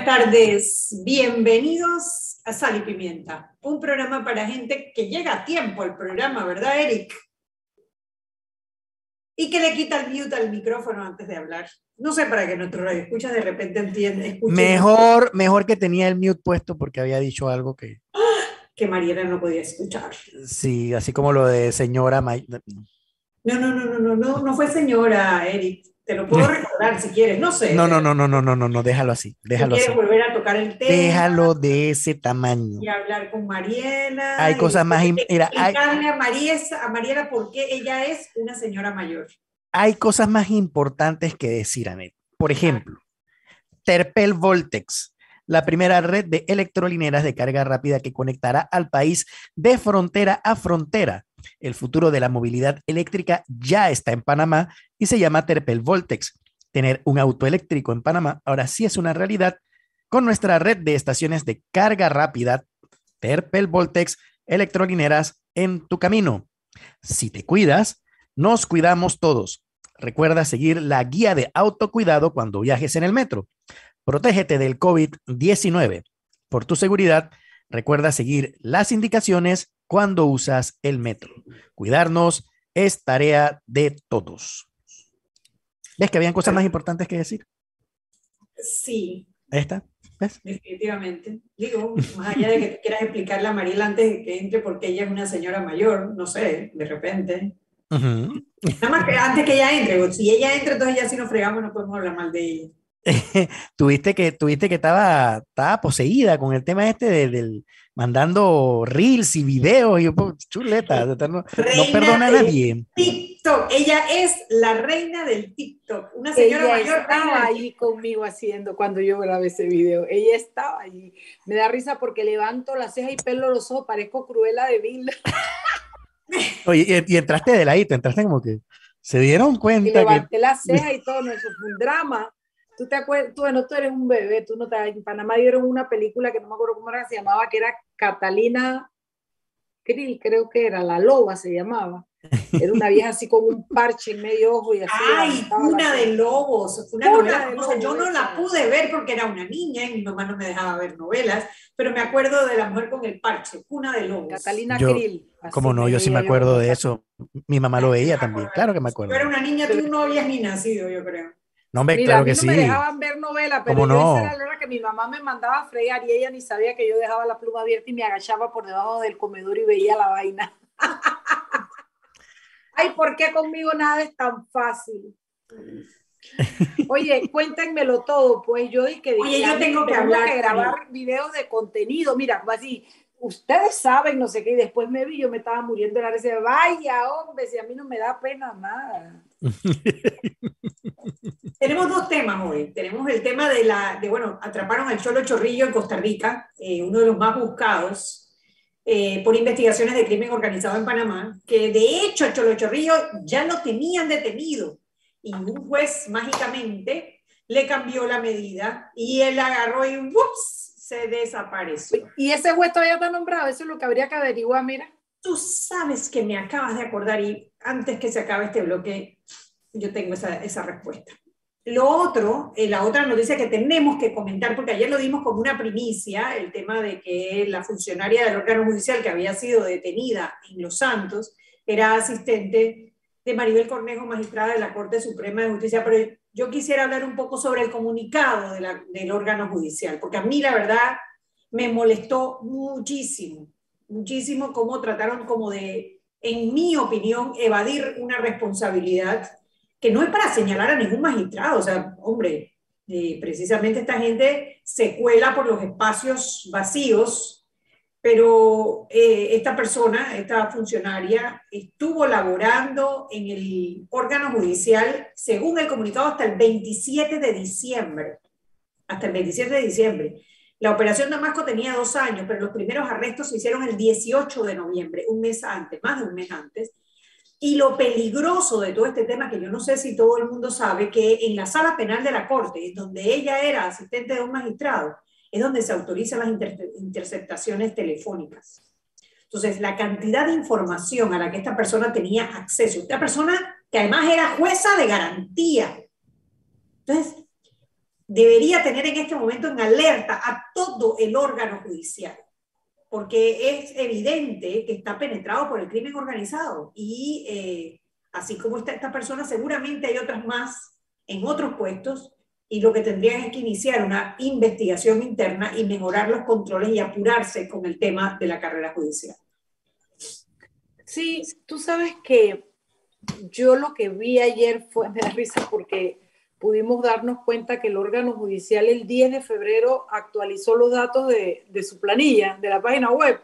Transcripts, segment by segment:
buenas tardes. Bienvenidos a Sal y Pimienta, un programa para gente que llega a tiempo al programa, ¿verdad, Eric? Y que le quita el mute al micrófono antes de hablar. No sé para que nuestro radio escucha de repente entiende. Mejor, mejor que tenía el mute puesto porque había dicho algo que. Que Mariela no podía escuchar. Sí, así como lo de señora. No, no, no, no, no, no, no fue señora, Eric. Te lo puedo recordar si quieres, no sé. No, no, no, no, no, no, no, no, déjalo así, déjalo ¿Quieres volver a tocar el tema? Déjalo de ese tamaño. Y hablar con Mariela. Hay cosas más... Mira, hay, a, Mariela, a Mariela por qué ella es una señora mayor. Hay cosas más importantes que decir, Anet. Por ejemplo, Terpel Voltex, la primera red de electrolineras de carga rápida que conectará al país de frontera a frontera el futuro de la movilidad eléctrica ya está en Panamá y se llama Terpel Voltex. Tener un auto eléctrico en Panamá ahora sí es una realidad con nuestra red de estaciones de carga rápida Terpel Voltex electrolineras en tu camino. Si te cuidas, nos cuidamos todos. Recuerda seguir la guía de autocuidado cuando viajes en el metro. Protégete del COVID-19. Por tu seguridad, recuerda seguir las indicaciones cuando usas el metro. Cuidarnos es tarea de todos. ¿Ves que habían cosas más importantes que decir? Sí. Ahí está. ¿Ves? Definitivamente. Digo, más allá de que quieras explicarle a Mariela antes de que entre porque ella es una señora mayor, no sé, de repente. Nada más que antes que ella entre, si ella entra, entonces ya si nos fregamos no podemos hablar mal de ella. tuviste que, tuviste que estaba, estaba poseída con el tema este del, mandando reels y videos y chuleta, no, no perdona a nadie. TikTok, ella es la reina del TikTok, una señora ella mayor. Estaba ahí conmigo haciendo cuando yo grabé ese video, ella estaba ahí. Me da risa porque levanto la ceja y pelo los ojos, parezco cruela de Bill. Oye, y, entraste de ladito, entraste como que se dieron cuenta. Y levanté la ceja y todo, no, eso fue un drama tú te acuerdas, tú, bueno, tú eres un bebé, tú no te, en Panamá dieron una película que no me acuerdo cómo era, se llamaba, que era Catalina Krill, creo que era, La Loba se llamaba. Era una vieja así con un parche en medio ojo y así. Ay, Cuna de Lobos, una novela Yo no la pude ver porque era una niña y mi mamá no me dejaba ver novelas, pero me acuerdo de la mujer con el parche, Cuna de Lobos. Catalina Krill. Como no, yo sí me acuerdo de eso. Mi mamá lo veía también, claro que me acuerdo. Yo era una niña, tú no habías ni nacido, yo creo. No, me, claro que no sí. me dejaban ver novelas, pero yo no? era la hora que mi mamá me mandaba a fregar y ella ni sabía que yo dejaba la pluma abierta y me agachaba por debajo del comedor y veía la vaina. Ay, ¿por qué conmigo nada es tan fácil? Oye, cuéntenmelo todo, pues yo dije que Oye, yo tengo que hablar, que grabar videos de contenido, mira, así, ustedes saben, no sé qué, y después me vi, yo me estaba muriendo de la risa, vaya, hombre, si a mí no me da pena nada. Tenemos dos temas hoy. Tenemos el tema de la, de bueno, atraparon al Cholo Chorrillo en Costa Rica, eh, uno de los más buscados eh, por investigaciones de crimen organizado en Panamá, que de hecho el Cholo Chorrillo ya lo tenían detenido y un juez mágicamente le cambió la medida y él agarró y ¡ups! se desapareció. Y ese juez todavía está nombrado, eso es lo que habría que averiguar, mira. Tú sabes que me acabas de acordar y antes que se acabe este bloque, yo tengo esa, esa respuesta. Lo otro, eh, la otra noticia que tenemos que comentar, porque ayer lo dimos como una primicia, el tema de que la funcionaria del órgano judicial que había sido detenida en Los Santos era asistente de Maribel Cornejo, magistrada de la Corte Suprema de Justicia, pero yo quisiera hablar un poco sobre el comunicado del órgano judicial, porque a mí la verdad me molestó muchísimo, muchísimo cómo trataron como de, en mi opinión, evadir una responsabilidad que no es para señalar a ningún magistrado, o sea, hombre, eh, precisamente esta gente se cuela por los espacios vacíos, pero eh, esta persona, esta funcionaria, estuvo laborando en el órgano judicial, según el comunicado, hasta el 27 de diciembre. Hasta el 27 de diciembre. La operación Damasco tenía dos años, pero los primeros arrestos se hicieron el 18 de noviembre, un mes antes, más de un mes antes. Y lo peligroso de todo este tema, que yo no sé si todo el mundo sabe, que en la sala penal de la Corte, donde ella era asistente de un magistrado, es donde se autorizan las interceptaciones telefónicas. Entonces, la cantidad de información a la que esta persona tenía acceso, esta persona que además era jueza de garantía. Entonces, debería tener en este momento en alerta a todo el órgano judicial, porque es evidente que está penetrado por el crimen organizado y eh, así como está esta persona, seguramente hay otras más en otros puestos y lo que tendrían es que iniciar una investigación interna y mejorar los controles y apurarse con el tema de la carrera judicial. Sí, tú sabes que yo lo que vi ayer fue, me da risa porque pudimos darnos cuenta que el órgano judicial el 10 de febrero actualizó los datos de, de su planilla, de la página web.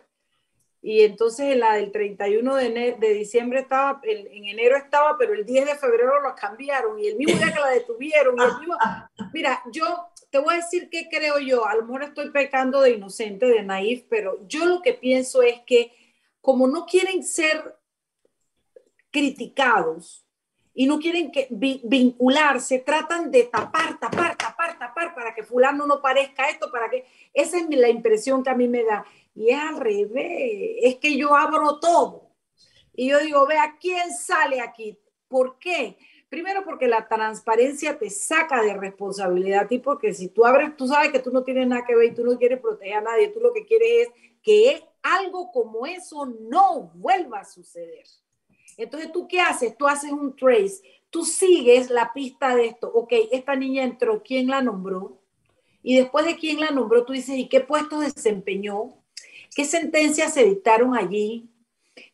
Y entonces en la del 31 de, de diciembre estaba, en, enero estaba, pero el 10 de febrero lo cambiaron y el mismo día que la detuvieron. mira, yo te voy a decir qué creo yo. A lo mejor estoy pecando de inocente, de naif, pero yo lo que pienso es que como no quieren ser criticados y no quieren que, vincularse, tratan de tapar, tapar, tapar, tapar para que fulano no parezca esto, para que... Esa es la impresión que a mí me da. Y es al revés, es que yo abro todo. Y yo digo, vea, ¿quién sale aquí? ¿Por qué? Primero porque la transparencia te saca de responsabilidad y porque si tú abres, tú sabes que tú no tienes nada que ver y tú no quieres proteger a nadie, tú lo que quieres es que algo como eso no vuelva a suceder. Entonces, ¿tú qué haces? Tú haces un trace, tú sigues la pista de esto. Ok, esta niña entró, ¿quién la nombró? Y después de quién la nombró, tú dices, ¿y qué puestos desempeñó? ¿Qué sentencias se dictaron allí?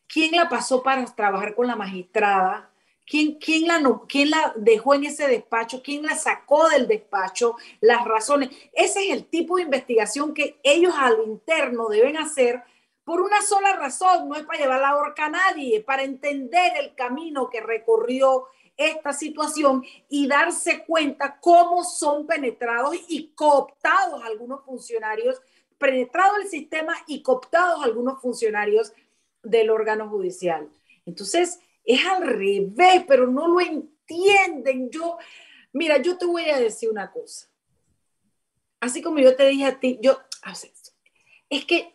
¿Quién la pasó para trabajar con la magistrada? ¿Quién, quién, la, ¿Quién la dejó en ese despacho? ¿Quién la sacó del despacho? Las razones. Ese es el tipo de investigación que ellos al interno deben hacer por una sola razón, no es para llevar la horca a nadie, para entender el camino que recorrió esta situación y darse cuenta cómo son penetrados y cooptados algunos funcionarios, penetrado el sistema y cooptados algunos funcionarios del órgano judicial. Entonces, es al revés, pero no lo entienden. Yo, mira, yo te voy a decir una cosa. Así como yo te dije a ti, yo, es que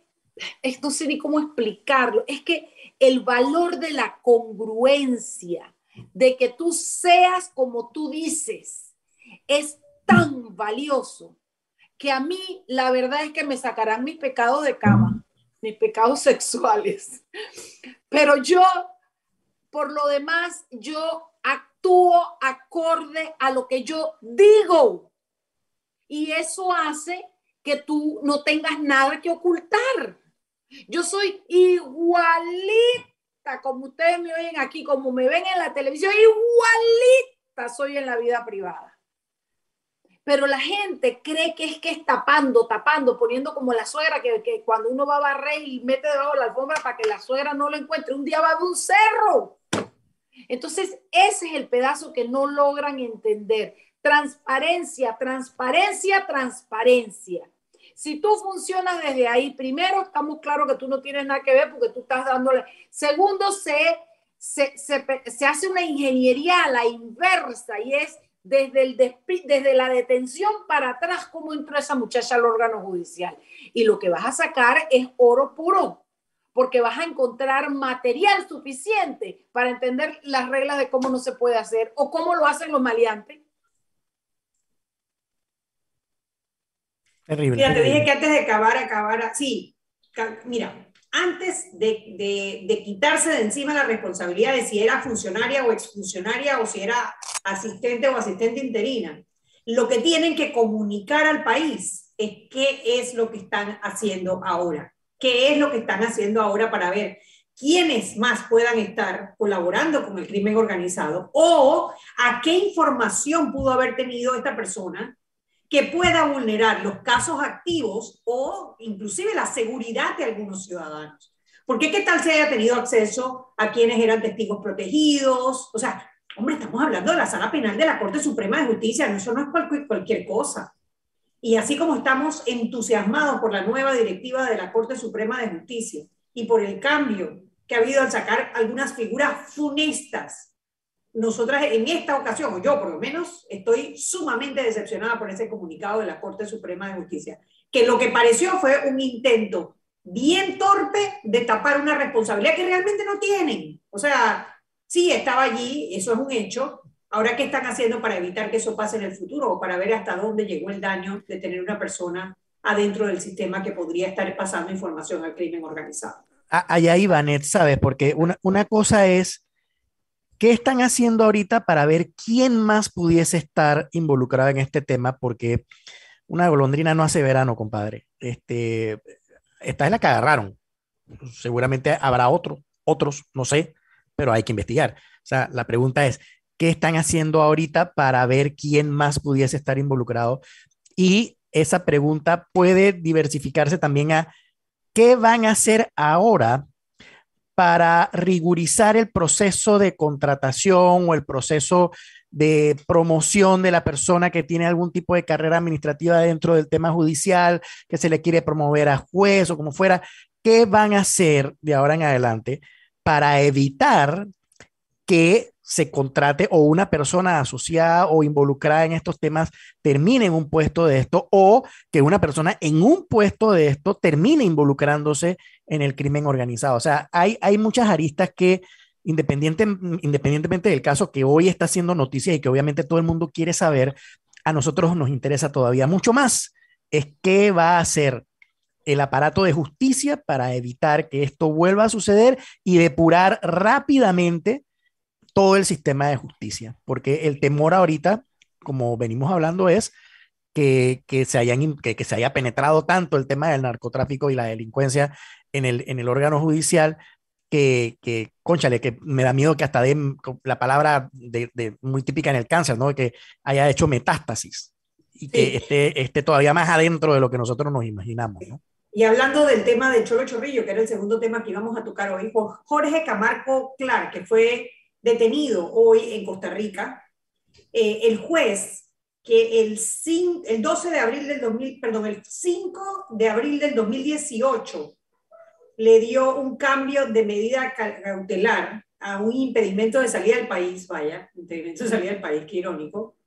no sé ni cómo explicarlo, es que el valor de la congruencia, de que tú seas como tú dices, es tan valioso que a mí la verdad es que me sacarán mis pecados de cama, mis pecados sexuales. Pero yo, por lo demás, yo actúo acorde a lo que yo digo. Y eso hace que tú no tengas nada que ocultar. Yo soy igualita como ustedes me oyen aquí, como me ven en la televisión, igualita soy en la vida privada. Pero la gente cree que es que es tapando, tapando, poniendo como la suegra, que, que cuando uno va a barrer y mete debajo de la alfombra para que la suegra no lo encuentre, un día va de un cerro. Entonces, ese es el pedazo que no logran entender. Transparencia, transparencia, transparencia. Si tú funcionas desde ahí, primero estamos claros que tú no tienes nada que ver porque tú estás dándole. Segundo, se, se, se, hace una ingeniería a la inversa y es desde, el desde la detención para atrás cómo entró esa muchacha al órgano judicial. Y lo que vas a sacar es oro puro, porque vas a encontrar material suficiente para entender las reglas de cómo no se puede hacer o cómo lo hacen los maleantes. Terrible. Mira, te dije que antes de acabar, acabar, sí, mira, antes de, de, quitarse de encima la responsabilidad de si era funcionaria o exfuncionaria o si era asistente o asistente interina, lo que tienen que comunicar al país es qué es lo que están haciendo ahora, qué es lo que están haciendo ahora para ver quiénes más puedan estar colaborando con el crimen organizado o a qué información pudo haber tenido esta persona que pueda vulnerar los casos activos o inclusive la seguridad de algunos ciudadanos. Porque qué tal se haya tenido acceso a quienes eran testigos protegidos? O sea, hombre, estamos hablando de la sala penal de la Corte Suprema de Justicia, eso no es cualquier, cualquier cosa. Y así como estamos entusiasmados por la nueva directiva de la Corte Suprema de Justicia y por el cambio que ha habido al sacar algunas figuras funestas nosotras en esta ocasión, o yo por lo menos, estoy sumamente decepcionada por ese comunicado de la Corte Suprema de Justicia, que lo que pareció fue un intento bien torpe de tapar una responsabilidad que realmente no tienen. O sea, sí estaba allí, eso es un hecho, Ahora, ¿qué están haciendo para evitar que eso pase en el futuro o para ver hasta dónde llegó el daño de tener una persona adentro del sistema que podría estar pasando información al crimen organizado? Allá iba, Net, ¿sabes? Porque una, una cosa es, ¿qué están haciendo ahorita para ver quién más pudiese estar involucrado en este tema? Porque una golondrina no hace verano, compadre. Este, esta es la que agarraron. Seguramente habrá otro, otros, no sé, pero hay que investigar. O sea, la pregunta es, ¿qué están haciendo ahorita para ver quién más pudiese estar involucrado? Y esa pregunta puede diversificarse también a qué van a hacer ahora para rigurizar el proceso de contratación o el proceso de promoción de la persona que tiene algún tipo de carrera administrativa dentro del tema judicial, que se le quiere promover a juez o como fuera, ¿qué van a hacer de ahora en adelante para evitar que se contrate o una persona asociada o involucrada en estos temas termine en un puesto de esto o que una persona en un puesto de esto termine involucrándose en el crimen organizado. O sea, hay, hay muchas aristas que independiente, independientemente del caso que hoy está haciendo noticia y que obviamente todo el mundo quiere saber, a nosotros nos interesa todavía mucho más, es qué va a hacer el aparato de justicia para evitar que esto vuelva a suceder y depurar rápidamente todo el sistema de justicia, porque el temor ahorita, como venimos hablando, es que, que se, hayan, que, que, se haya penetrado tanto el tema del narcotráfico y la delincuencia en el, en el órgano judicial que, que, conchale, que me da miedo que hasta de la palabra de, de, muy típica en el cáncer, ¿no? Que haya hecho metástasis y que sí. esté, esté, todavía más adentro de lo que nosotros nos imaginamos, ¿no? Y hablando del tema de Cholo Chorrillo, que era el segundo tema que íbamos a tocar hoy, Jorge Camargo Clark, que fue detenido hoy en Costa Rica, eh, el juez que el, 5, el 12 de abril del 2000, perdón, el 5 de abril del 2018 le dio un cambio de medida cautelar a un impedimento de salida del país, vaya, impedimento de salida del país, qué irónico.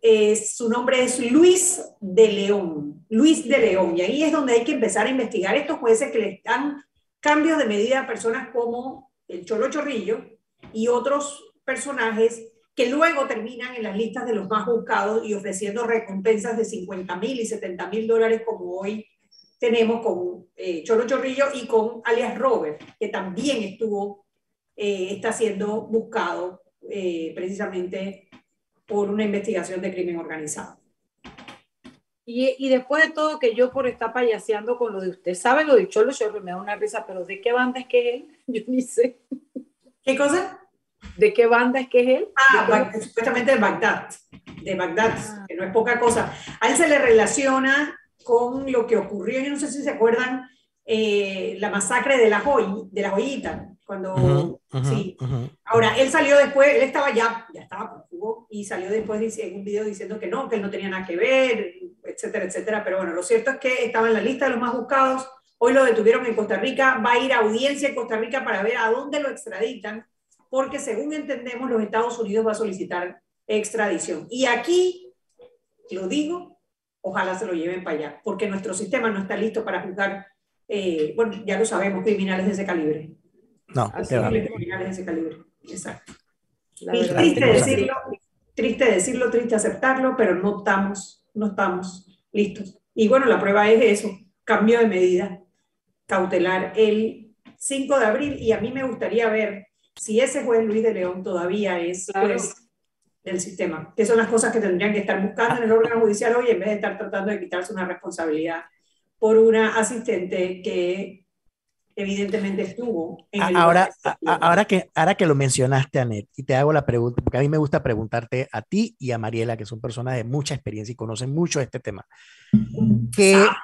Eh, su nombre es Luis de León, Luis de León, y ahí es donde hay que empezar a investigar estos jueces que le dan cambios de medida a personas como el Cholo Chorrillo y otros personajes que luego terminan en las listas de los más buscados y ofreciendo recompensas de 50 mil y 70 mil dólares como hoy tenemos con eh, Cholo Chorrillo y con alias Robert, que también estuvo, eh, está siendo buscado eh, precisamente por una investigación de crimen organizado. Y, y, después de todo que yo por estar payaseando con lo de usted, ¿sabe lo de Cholo Chorrillo? Me da una risa, pero ¿de qué banda es que es él? Yo ni sé. ¿Qué cosa? ¿De qué banda es que es él? Ah, de supuestamente de Bagdad, de Bagdad, ah. que no es poca cosa. A él se le relaciona con lo que ocurrió, yo no sé si se acuerdan, eh, la masacre de la, joy, de la joyita, cuando, uh -huh, uh sí. Uh -huh. Ahora, él salió después, él estaba ya, ya estaba con y salió después en un video diciendo que no, que él no tenía nada que ver, etcétera, etcétera, pero bueno, lo cierto es que estaba en la lista de los más buscados, hoy lo detuvieron en Costa Rica, va a ir a audiencia en Costa Rica para ver a dónde lo extraditan, porque según entendemos, los Estados Unidos va a solicitar extradición. Y aquí, lo digo, ojalá se lo lleven para allá, porque nuestro sistema no está listo para juzgar, eh, bueno, ya lo sabemos, criminales de ese calibre. No, criminales de ese calibre, exacto. Y triste decirlo, triste decirlo, triste aceptarlo, pero no estamos, no estamos listos. Y bueno, la prueba es eso, cambio de medida cautelar el 5 de abril, y a mí me gustaría ver si ese juez Luis de León todavía es claro. juez del sistema, que son las cosas que tendrían que estar buscando en el órgano judicial hoy en vez de estar tratando de quitarse una responsabilidad por una asistente que evidentemente estuvo en el ahora, ahora, que, ahora que lo mencionaste, Anet, y te hago la pregunta, porque a mí me gusta preguntarte a ti y a Mariela, que son personas de mucha experiencia y conocen mucho este tema, que, ah.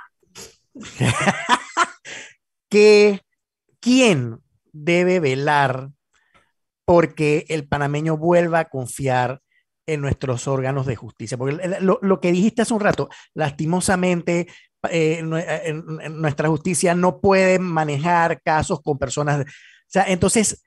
¿quién debe velar porque el panameño vuelva a confiar en nuestros órganos de justicia. Porque lo, lo que dijiste hace un rato, lastimosamente, eh, nuestra justicia no puede manejar casos con personas. O sea, entonces,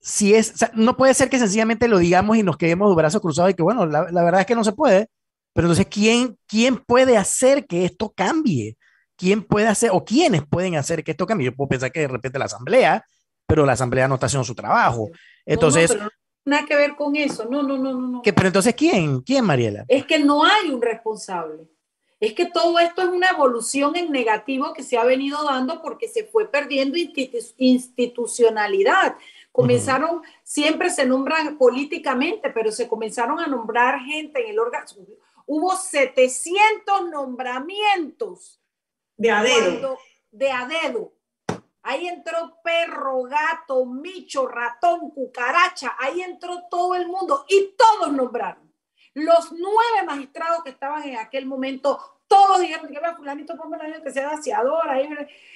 si es, no puede ser que sencillamente lo digamos y nos quedemos de brazos cruzados y que, bueno, la, la, verdad es que no se puede. Pero entonces, ¿quién, ¿quién puede hacer que esto cambie? ¿Quién puede hacer o quiénes pueden hacer que esto cambie? Yo puedo pensar que de repente la asamblea, pero la asamblea no está haciendo su trabajo. Entonces, no, no, nada que ver con eso. No, no, no, no. no. ¿Qué, pero entonces, ¿quién? ¿Quién, Mariela? Es que no hay un responsable. Es que todo esto es una evolución en negativo que se ha venido dando porque se fue perdiendo institu- institucionalidad. Comenzaron, siempre se nombran políticamente, pero se comenzaron a nombrar gente en el órgano. Hubo 700 nombramientos De a dedo. de a. Ahí entró perro, gato, micho, ratón, cucaracha. Ahí entró todo el mundo y todos nombraron. Los nueve magistrados que estaban en aquel momento, todos dijeron que va fulanito, que sea daciador. ahí".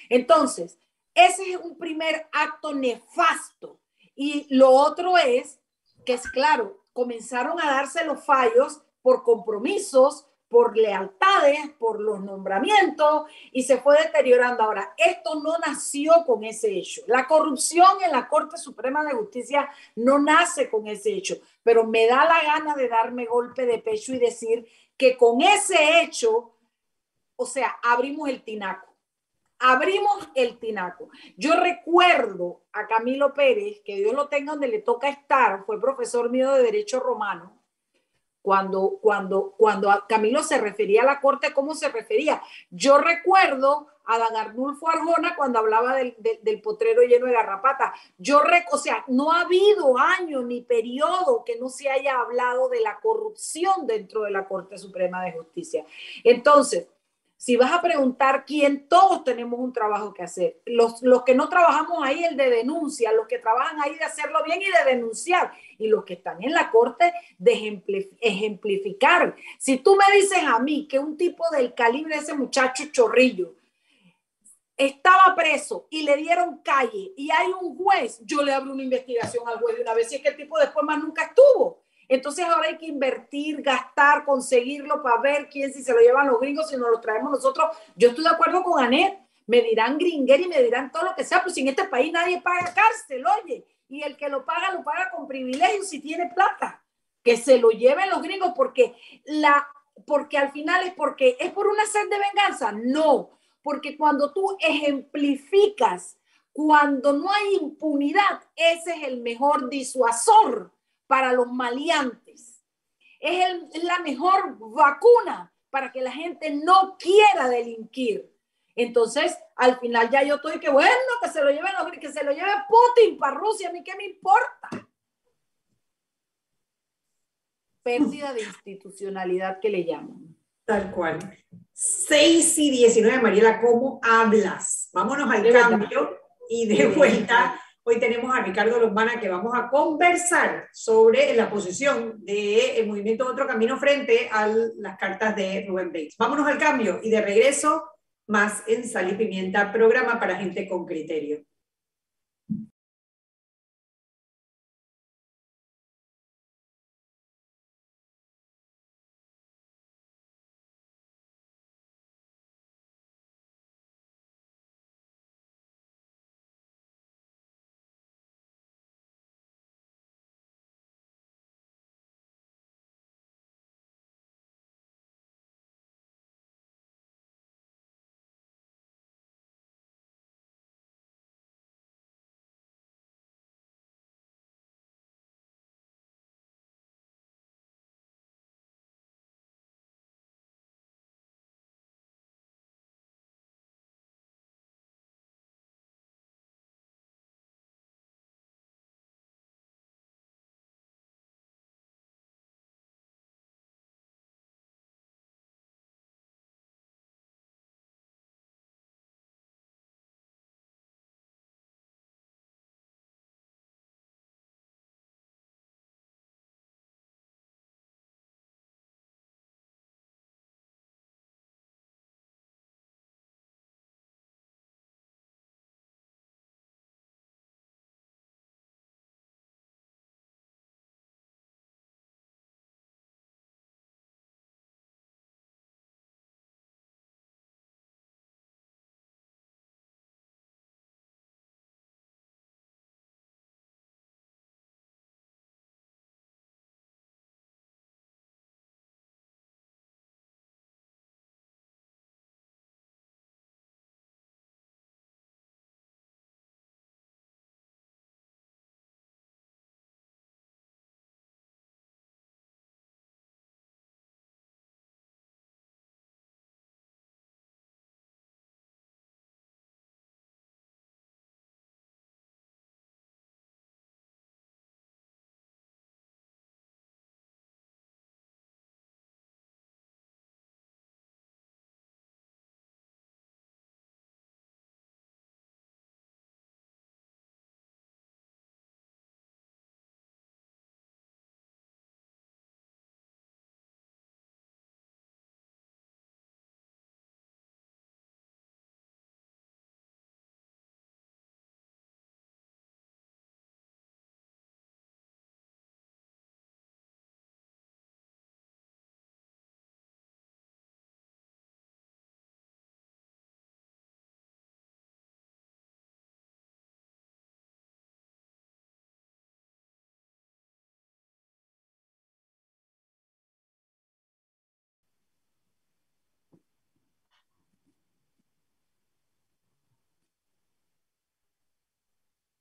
Entonces, ese es un primer acto nefasto. Y lo otro es que es claro, comenzaron a darse los fallos por compromisos, por lealtades, por los nombramientos y se fue deteriorando. Ahora, esto no nació con ese hecho. La corrupción en la Corte Suprema de Justicia no nace con ese hecho, pero me da la gana de darme golpe de pecho y decir que con ese hecho, o sea, abrimos el tinaco. Abrimos el tinaco. Yo recuerdo a Camilo Pérez, que Dios lo tenga donde le toca estar, fue profesor mío de Derecho Romano, cuando, cuando, cuando Camilo se refería a la corte, ¿cómo se refería? Yo recuerdo a Dan Arnulfo Arjona cuando hablaba del potrero lleno de garrapata. Yo, rec o sea, no ha habido año ni periodo que no se haya hablado de la corrupción dentro de la Corte Suprema de Justicia. Entonces, si vas a preguntar quién, todos tenemos un trabajo que hacer. Los, los que no trabajamos ahí, el de denuncia, los que trabajan ahí de hacerlo bien y de denunciar, y los que están en la corte de ejemplificar. Si tú me dices a mí que un tipo del calibre de ese muchacho chorrillo estaba preso y le dieron calle y hay un juez, yo le abro una investigación al juez de una vez, si es que el tipo después más nunca estuvo. Entonces ahora hay que invertir, gastar, conseguirlo para ver quién si se lo llevan los gringos, si nos lo traemos nosotros. Yo estoy de acuerdo con Anet, me dirán gringuer y me dirán todo lo que sea, si en este país nadie paga cárcel, oye, y el que lo paga lo paga con privilegios si tiene plata. Que se lo lleven los gringos porque la porque al final es porque es por una sed de venganza, no, porque cuando tú ejemplificas, cuando no hay impunidad, ese es el mejor disuasor para los maleantes. Es, el, la mejor vacuna para que la gente no quiera delinquir. Entonces, al final ya yo estoy que bueno, que se lo lleven que se lo lleve Putin para Rusia, a mí qué me importa. Pérdida de institucionalidad que le llaman. Tal cual. 6 y 19, Mariela, ¿cómo hablas? Vámonos al De cambio verdad. y de vuelta. Hoy tenemos a Ricardo Lombana que vamos a conversar sobre la posición del movimiento Otro Camino frente a las cartas de Rubén Bates. Vámonos al cambio y de regreso más en Sal y Pimienta, programa para gente con criterio.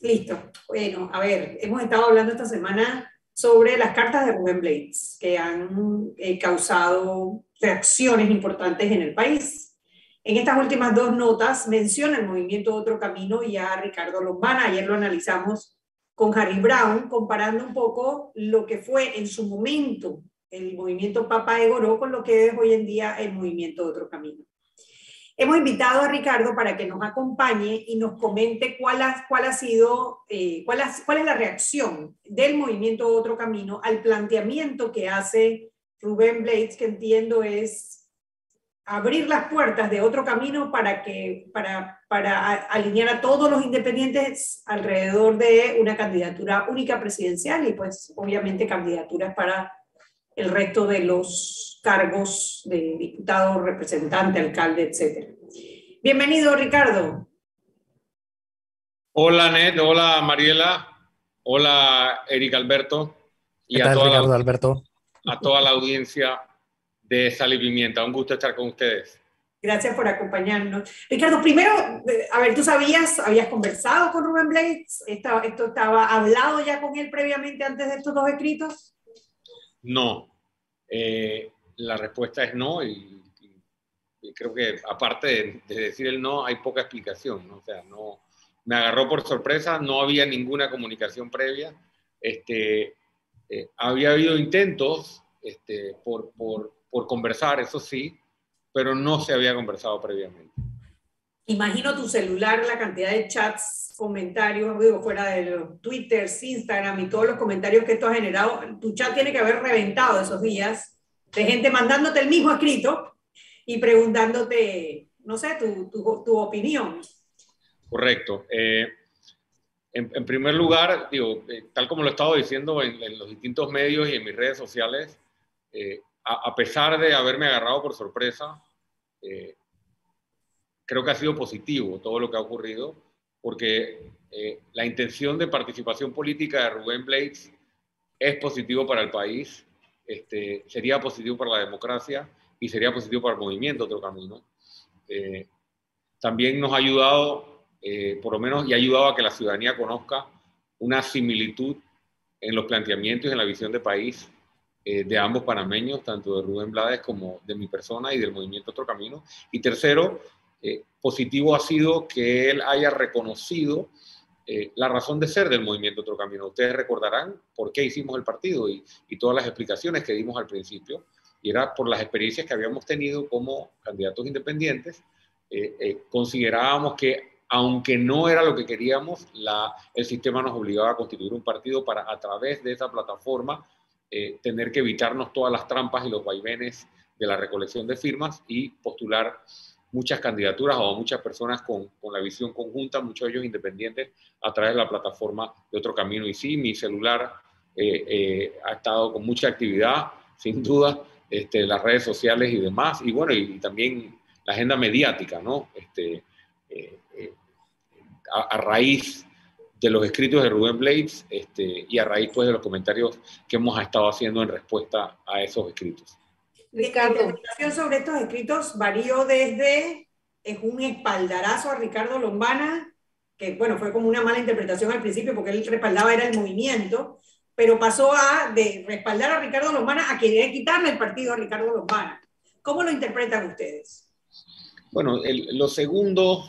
Listo. Bueno, a ver, hemos estado hablando esta semana sobre las cartas de Rubén Blades, que han eh, causado reacciones importantes en el país. En estas últimas dos notas menciona el movimiento Otro Camino y a Ricardo Lombana. Ayer lo analizamos con Harry Brown, comparando un poco lo que fue en su momento el movimiento Papa de Goró con lo que es hoy en día el movimiento Otro Camino. Hemos invitado a Ricardo para que nos acompañe y nos comente cuál ha, sido, eh, cuál, es la reacción del movimiento Otro Camino al planteamiento que hace Rubén Blades, que entiendo es abrir las puertas de otro camino para, que, para, alinear a todos los independientes alrededor de una candidatura única presidencial y pues obviamente candidaturas para el resto de los cargos de diputado, representante, alcalde, etc. Bienvenido, Ricardo. Hola, Ned. Hola, Mariela. Hola, Eric Alberto. Y ¿Qué a tal, toda, Ricardo la, Alberto? a toda la audiencia de Sal y Pimienta. Un gusto estar con ustedes. Gracias por acompañarnos. Ricardo, primero, eh, a ver, ¿tú sabías, habías conversado con Rubén Blades? ¿Esto, esto estaba hablado ya con él previamente antes de estos dos escritos? No. Eh, la respuesta es no y, creo que aparte de, de decir el no hay poca explicación. ¿no? O sea, no, me agarró por sorpresa, no había ninguna comunicación previa. Este, eh, había habido intentos este, por, por, por conversar, eso sí, pero no se había conversado previamente. Imagino tu celular, la cantidad de chats, comentarios, digo, fuera de los Twitter, Instagram y todos los comentarios que esto ha generado. Tu chat tiene que haber reventado esos días de gente mandándote el mismo escrito y preguntándote, no sé, tu, tu, tu opinión. Correcto. Eh, en, en, primer lugar, digo, eh, tal como lo he estado diciendo en, en, los distintos medios y en mis redes sociales, eh, a, a, pesar de haberme agarrado por sorpresa, eh, creo que ha sido positivo todo lo que ha ocurrido, porque eh, la intención de participación política de Rubén Blades es positivo para el país, este, sería positivo para la democracia y sería positivo para el movimiento Otro Camino. Eh, también nos ha ayudado, eh, por lo menos, y ha ayudado a que la ciudadanía conozca una similitud en los planteamientos y en la visión de país de ambos panameños, tanto de Rubén Blades como de mi persona y del movimiento Otro Camino. Y tercero, eh, positivo ha sido que él haya reconocido eh, la razón de ser del movimiento Otro Camino. Ustedes recordarán por qué hicimos el partido y, y todas las explicaciones que dimos al principio, y era por las experiencias que habíamos tenido como candidatos independientes. Eh, eh, considerábamos que, aunque no era lo que queríamos, la, el sistema nos obligaba a constituir un partido para, a través de esa plataforma, eh, tener que evitarnos todas las trampas y los vaivenes de la recolección de firmas y postular muchas candidaturas o muchas personas con, con, la visión conjunta, muchos de ellos independientes, a través de la plataforma de Otro Camino. Y sí, mi celular eh, eh, ha estado con mucha actividad, sin duda, este, las redes sociales y demás, y bueno, y, también la agenda mediática, ¿no? Este, eh, a, a, raíz de los escritos de Rubén Blades este, y a raíz pues, de los comentarios que hemos estado haciendo en respuesta a esos escritos. Ricardo. La interpretación sobre estos escritos varió desde es un espaldarazo a Ricardo Lombana, que bueno, fue como una mala interpretación al principio porque él respaldaba era el movimiento, pero pasó a de respaldar a Ricardo Lombana a querer quitarle el partido a Ricardo Lombana. ¿Cómo lo interpretan ustedes? Bueno, el, lo segundo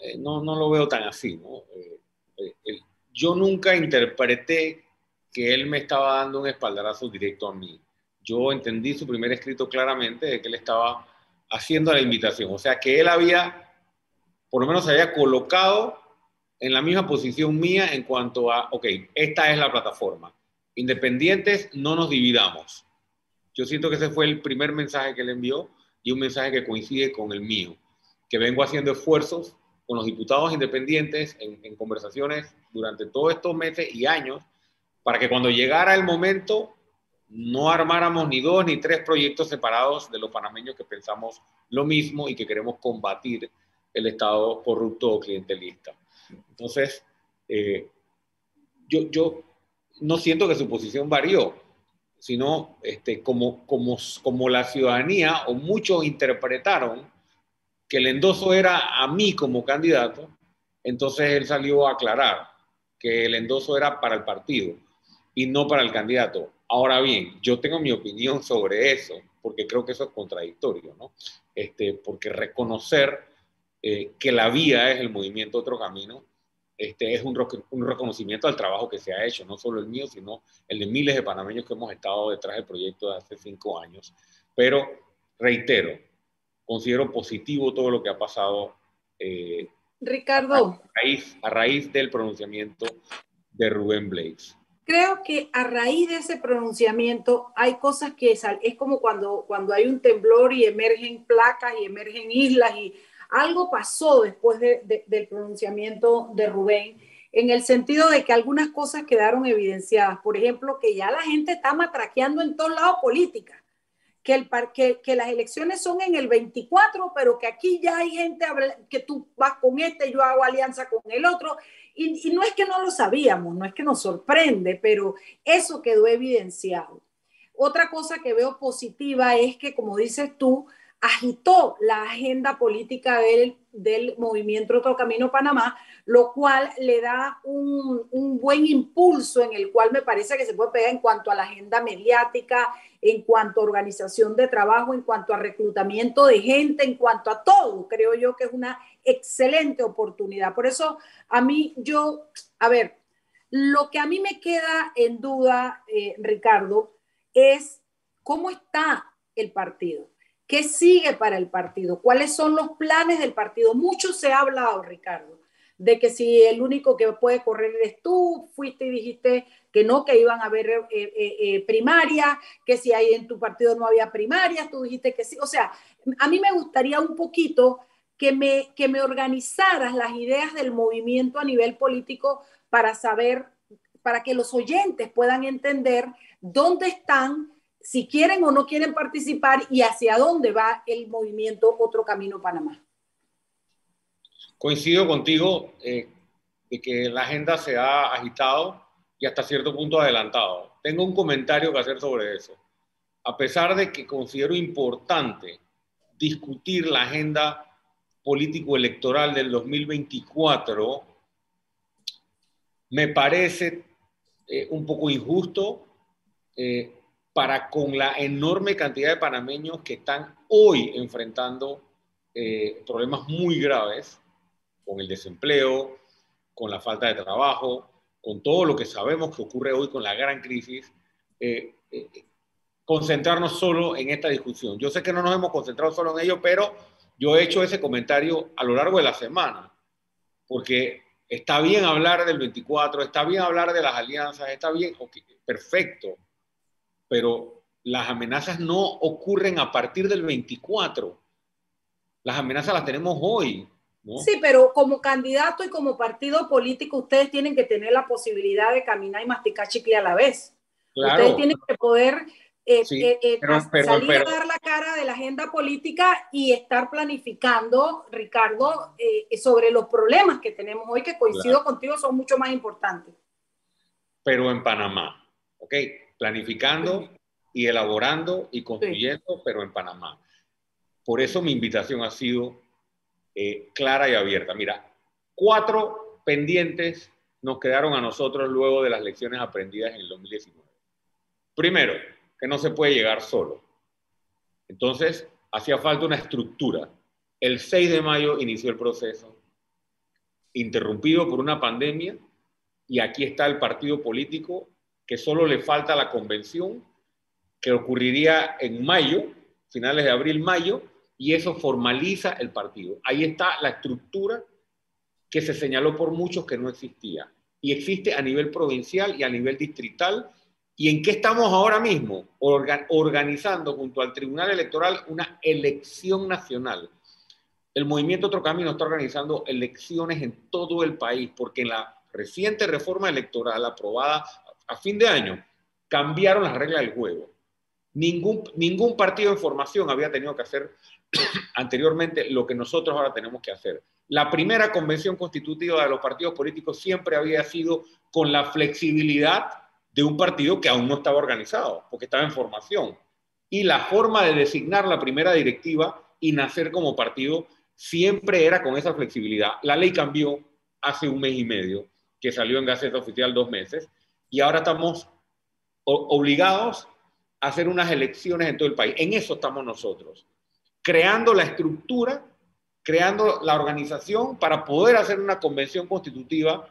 eh, no, no, lo veo tan así, ¿no? Eh, eh, yo nunca interpreté que él me estaba dando un espaldarazo directo a mí yo entendí su primer escrito claramente de que él estaba haciendo la invitación, o sea, que él había, por lo menos se había colocado en la misma posición mía en cuanto a, ok, esta es la plataforma, independientes, no nos dividamos. Yo siento que ese fue el primer mensaje que él envió y un mensaje que coincide con el mío, que vengo haciendo esfuerzos con los diputados independientes en, en conversaciones durante todos estos meses y años para que cuando llegara el momento no armáramos ni dos ni tres proyectos separados de los panameños que pensamos lo mismo y que queremos combatir el Estado corrupto o clientelista. Entonces, eh, yo, yo no siento que su posición varió, sino este, como, como, como la ciudadanía o muchos interpretaron que el endoso era a mí como candidato, entonces él salió a aclarar que el endoso era para el partido y no para el candidato. Ahora bien, yo tengo mi opinión sobre eso, porque creo que eso es contradictorio, ¿no? Este, porque reconocer eh, que la vía es el movimiento Otro Camino, este, es un, un, reconocimiento al trabajo que se ha hecho, no solo el mío, sino el de miles de panameños que hemos estado detrás del proyecto de hace cinco años. Pero, reitero, considero positivo todo lo que ha pasado. Eh, Ricardo. A raíz, a raíz del pronunciamiento de Rubén Blades creo que a raíz de ese pronunciamiento hay cosas que es, es como cuando, cuando hay un temblor y emergen placas y emergen islas y algo pasó después del pronunciamiamiento de Rubén en el sentido de que algunas cosas quedaron evidenciadas. Por ejemplo, que ya la gente está matraqueando en todos lados política. Que, el, que, que las elecciones son en el 24, pero que aquí ya hay gente que tú vas con este, yo hago alianza con el otro, y, no es que no lo sabíamos, no es que nos sorprende, pero eso quedó evidenciado. Otra cosa que veo positiva es que, como dices tú, agitó la agenda política del, del movimiento Otro Camino Panamá, lo cual le da un, un, buen impulso en el cual me parece que se puede pegar en cuanto a la agenda mediática, en cuanto a organización de trabajo, en cuanto a reclutamiento de gente, en cuanto a todo. Creo yo que es una excelente oportunidad. Por eso a mí yo, a ver, lo que a mí me queda en duda, eh, Ricardo, es cómo está el partido. ¿Qué sigue para el partido? ¿Cuáles son los planes del partido? Mucho se ha hablado, Ricardo, de que si el único que puede correr eres tú, fuiste y dijiste que no, que iban a haber eh, eh, primarias, que si hay en tu partido no había primarias, tú dijiste que sí. O sea, a mí me gustaría un poquito que me, que me organizaras las ideas del movimiento a nivel político para saber, para que los oyentes puedan entender dónde están, si quieren o no quieren participar y hacia dónde va el movimiento Otro Camino Panamá. Coincido contigo de que la agenda se ha agitado y hasta cierto punto adelantado. Tengo un comentario que hacer sobre eso. A pesar de que considero importante discutir la agenda político-electoral del 2024, me parece eh, un poco injusto eh, para con la enorme cantidad de panameños que están hoy enfrentando eh, problemas muy graves con el desempleo, con la falta de trabajo, con todo lo que sabemos que ocurre hoy con la gran crisis, concentrarnos solo en esta discusión. Yo sé que no nos hemos concentrado solo en ello, pero yo he hecho ese comentario a lo largo de la semana, porque está bien hablar del 24, está bien hablar de las alianzas, está bien, perfecto, pero las amenazas no ocurren a partir del 24. Las amenazas las tenemos hoy. Sí, pero como candidato y como partido político, ustedes tienen que tener la posibilidad de caminar y masticar chicle a la vez. Ustedes tienen que poder eh, eh, eh, salir a dar la cara de la agenda política y estar planificando, Ricardo, sobre los problemas que tenemos hoy, que coincido contigo, son mucho más importantes. Pero en Panamá, ¿ok? Planificando y elaborando y construyendo, pero en Panamá. Por eso mi invitación ha sido eh, clara y abierta. Mira, cuatro pendientes nos quedaron a nosotros luego de las lecciones aprendidas en el 2019. Primero, que no se puede llegar solo. Entonces, hacía falta una estructura. El 6 de mayo inició el proceso, interrumpido por una pandemia, y aquí está el partido político que solo le falta la convención, que ocurriría en mayo, finales de abril-mayo, y eso formaliza el partido. Ahí está la estructura que se señaló por muchos que no existía y existe a nivel provincial y a nivel distrital. ¿Y en qué estamos ahora mismo? organizando junto al Tribunal Electoral una elección nacional el movimiento Otro Camino está organizando elecciones en todo el país, porque en la reciente reforma electoral aprobada a fin de año cambiaron las reglas del juego. Ningún, ningún partido en formación había tenido que hacer anteriormente lo que nosotros ahora tenemos que hacer. La primera convención constitutiva de los partidos políticos siempre había sido con la flexibilidad de un partido que aún no estaba organizado, porque estaba en formación. Y la forma de designar la primera directiva y nacer como partido siempre era con esa flexibilidad. La ley cambió hace un mes y medio, que salió en Gaceta Oficial dos meses, y ahora estamos obligados a hacer unas elecciones en todo el país. En eso estamos nosotros, creando la estructura, creando la organización para poder hacer una convención constitutiva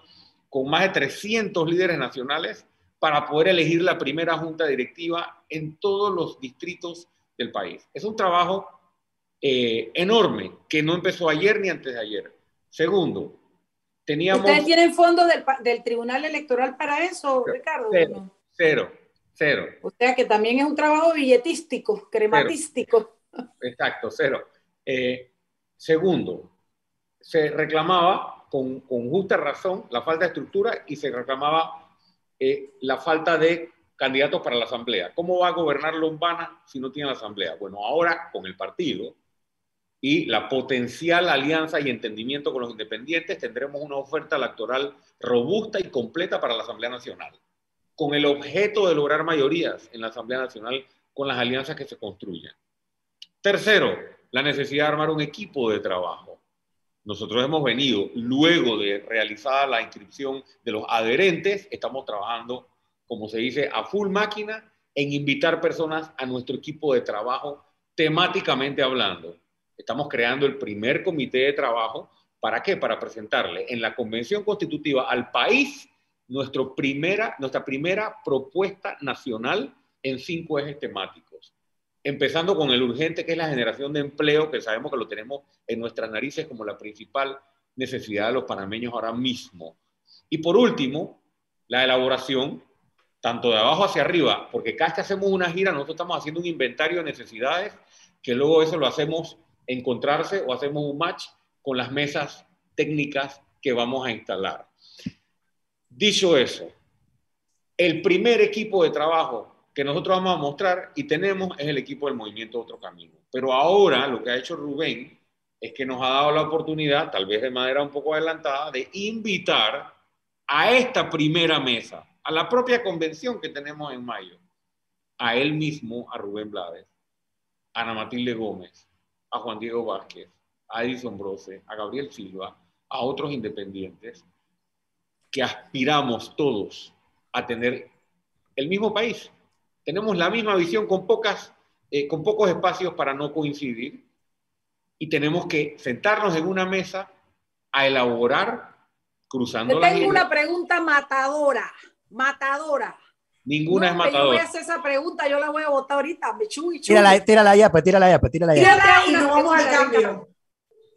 con más de 300 líderes nacionales para poder elegir la primera junta directiva en todos los distritos del país. Es un trabajo eh, enorme que no empezó ayer ni antes de ayer. Segundo, teníamos... ¿Ustedes tienen fondos del, del Tribunal Electoral para eso, Ricardo? Cero, cero, cero. O sea que también es un trabajo billetístico, crematístico. Exacto, cero. Eh, segundo, se reclamaba con, con, justa razón la falta de estructura y se reclamaba eh, la falta de candidatos para la asamblea. ¿Cómo va a gobernar Lombana si no tiene la asamblea? Bueno, ahora con el partido y la potencial alianza y entendimiento con los independientes, tendremos una oferta electoral robusta y completa para la Asamblea Nacional, con el objeto de lograr mayorías en la Asamblea Nacional con las alianzas que se construyan. Tercero, la necesidad de armar un equipo de trabajo. Nosotros hemos venido, luego de realizada la inscripción de los adherentes, estamos trabajando, como se dice, a full máquina en invitar personas a nuestro equipo de trabajo temáticamente hablando Estamos creando el primer comité de trabajo. ¿Para qué? Para presentarle en la Convención Constitutiva al país nuestro primera, nuestra primera propuesta nacional en cinco ejes temáticos. Empezando con el urgente, que es la generación de empleo, que sabemos que lo tenemos en nuestras narices como la principal necesidad de los panameños ahora mismo. Y por último, la elaboración, tanto de abajo hacia arriba, porque cada vez que hacemos una gira, nosotros estamos haciendo un inventario de necesidades, que luego eso lo hacemos encontrarse o hacemos un match con las mesas técnicas que vamos a instalar. Dicho eso, el primer equipo de trabajo que nosotros vamos a mostrar y tenemos es el equipo del movimiento Otro Camino. Pero ahora lo que ha hecho Rubén es que nos ha dado la oportunidad, tal vez de manera un poco adelantada, de invitar a esta primera mesa, a la propia convención que tenemos en mayo, a él mismo, a Rubén Blades, a Ana Matilde Gómez, a Juan Diego Vázquez, a Edison Brose, a Gabriel Silva, a otros independientes, que aspiramos todos a tener el mismo país. Tenemos la misma visión con, pocas, eh, con pocos espacios para no coincidir y tenemos que sentarnos en una mesa a elaborar cruzando Te tengo una pregunta matadora, matadora. Ninguna es matadora. Yo voy a hacer esa pregunta, yo la voy a votar ahorita. Me chuy, chuy. Tírala, tírala ya, pues tírala ya, pues tírala ya. Tírala y nos vamos al cambio.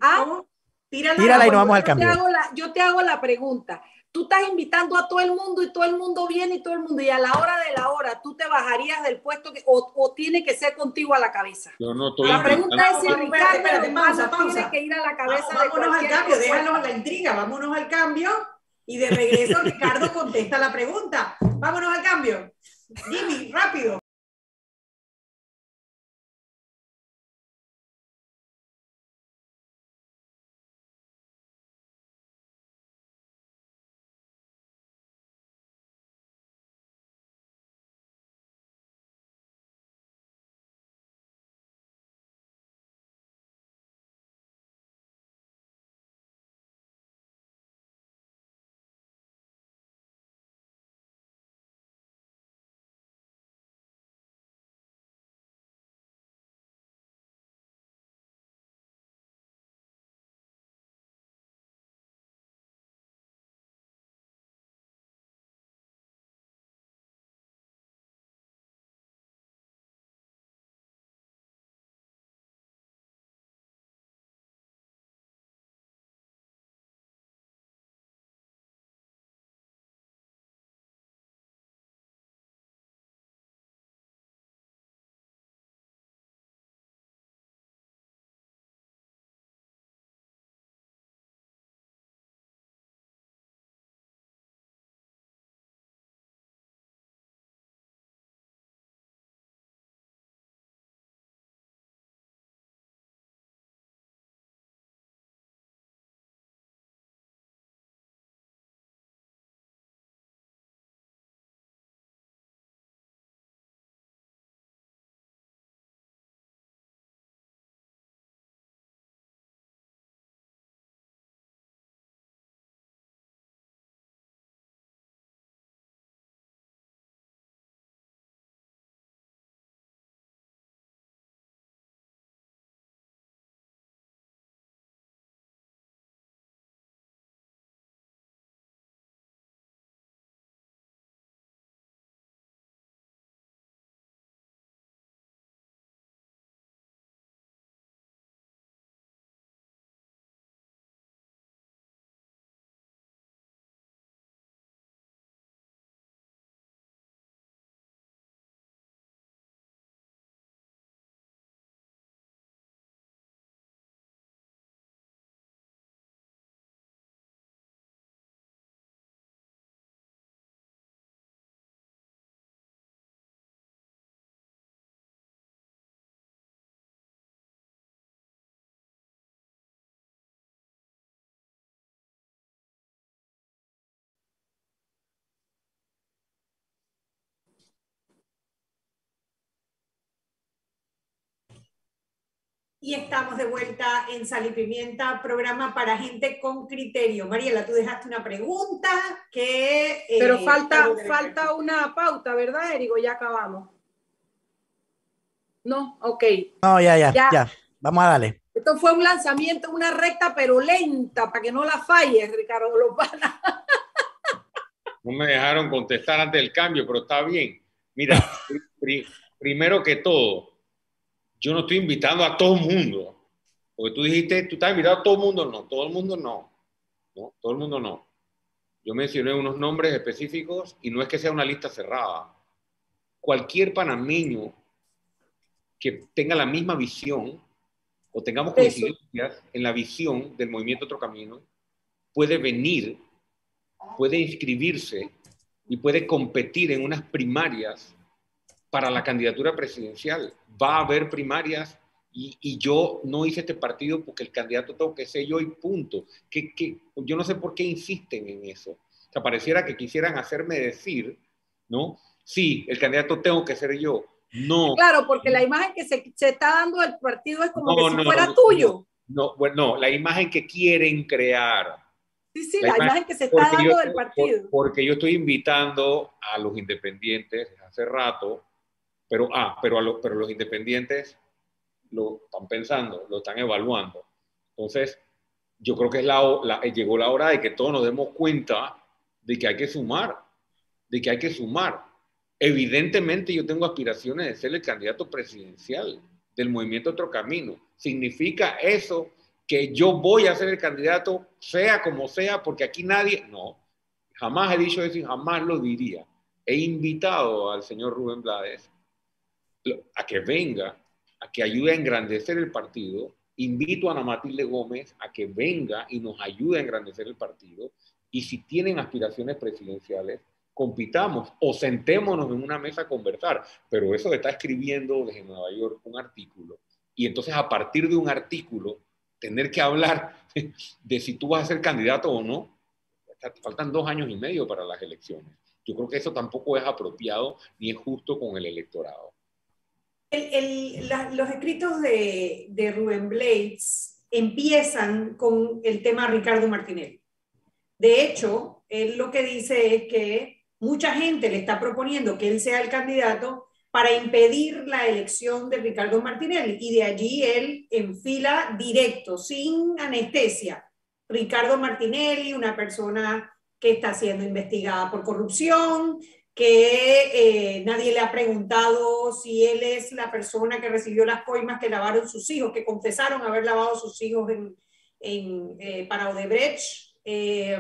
¿Ah? Tírala, tírala y nos vamos al cambio. Te hago la, yo te hago la pregunta. Tú estás invitando a todo el mundo y todo el mundo viene y todo el mundo. Y a la hora de la hora, ¿tú te bajarías del puesto que, o, o tiene que ser contigo a la cabeza? Yo no estoy La pregunta es si Ricardo espérate, espérate, pausa, tiene que ir a la cabeza de Vámonos al cambio, déjanos la intriga, vámonos al cambio y de regreso Ricardo contesta la pregunta. Vámonos al cambio. Jimmy, rápido. Y estamos de vuelta en Sal y Pimienta, programa para gente con criterio. Mariela, tú dejaste una pregunta que... Eh, Pero falta, falta una pauta, ¿verdad, Erigo? Ya acabamos. No, ok. No, ya, ya, ya, Vamos a darle. Esto fue un lanzamiento, una recta pero lenta, para que no la falles, Ricardo Lopana. No me dejaron contestar antes del cambio, pero está bien. Mira, primero que todo, yo no estoy invitando a todo el mundo. Porque tú dijiste, tú estás invitado a todo el mundo. No, todo el mundo no. No, todo el mundo no. Yo mencioné unos nombres específicos y no es que sea una lista cerrada. Cualquier panameño que tenga la misma visión o tengamos coincidencias en la visión del movimiento Otro Camino, puede venir, puede inscribirse y puede competir en unas primarias para la candidatura presidencial. Va a haber primarias y, yo no hice este partido porque el candidato tengo que ser yo y punto. Que, que, yo no sé por qué insisten en eso. O sea, pareciera que quisieran hacerme decir, ¿no? Sí, el candidato tengo que ser yo. No. Claro, porque la imagen que se, se está dando del partido es como que si fuera tuyo. No, bueno, la imagen que quieren crear. Sí, sí, la, imagen, que se está dando del partido. porque yo estoy invitando a los independientes hace rato pero, ah, pero, a pero los independientes lo están pensando, lo están evaluando. Entonces, yo creo que es la, llegó la hora de que todos nos demos cuenta de que hay que sumar, de que hay que sumar. Evidentemente yo tengo aspiraciones de ser el candidato presidencial del movimiento Otro Camino. ¿Significa eso que yo voy a ser el candidato, sea como sea, porque aquí nadie, no, jamás he dicho eso y jamás lo diría. He invitado al señor Rubén Blades a que venga, a que ayude a engrandecer el partido. Invito a Ana Matilde Gómez a que venga y nos ayude a engrandecer el partido. Y si tienen aspiraciones presidenciales, compitamos o sentémonos en una mesa a conversar. Pero eso está escribiendo desde Nueva York un artículo. Y entonces a partir de un artículo, tener que hablar de si tú vas a ser candidato o no, faltan dos años y medio para las elecciones. Yo creo que eso tampoco es apropiado ni es justo con el electorado los escritos de, de, Rubén Blades empiezan con el tema Ricardo Martinelli. De hecho, él lo que dice es que mucha gente le está proponiendo que él sea el candidato para impedir la elección de Ricardo Martinelli. Y de allí él enfila directo, sin anestesia. Ricardo Martinelli, una persona que está siendo investigada por corrupción, que eh, nadie le ha preguntado si él es la persona que recibió las coimas que lavaron sus hijos, que confesaron haber lavado sus hijos en, en eh, para Odebrecht, eh,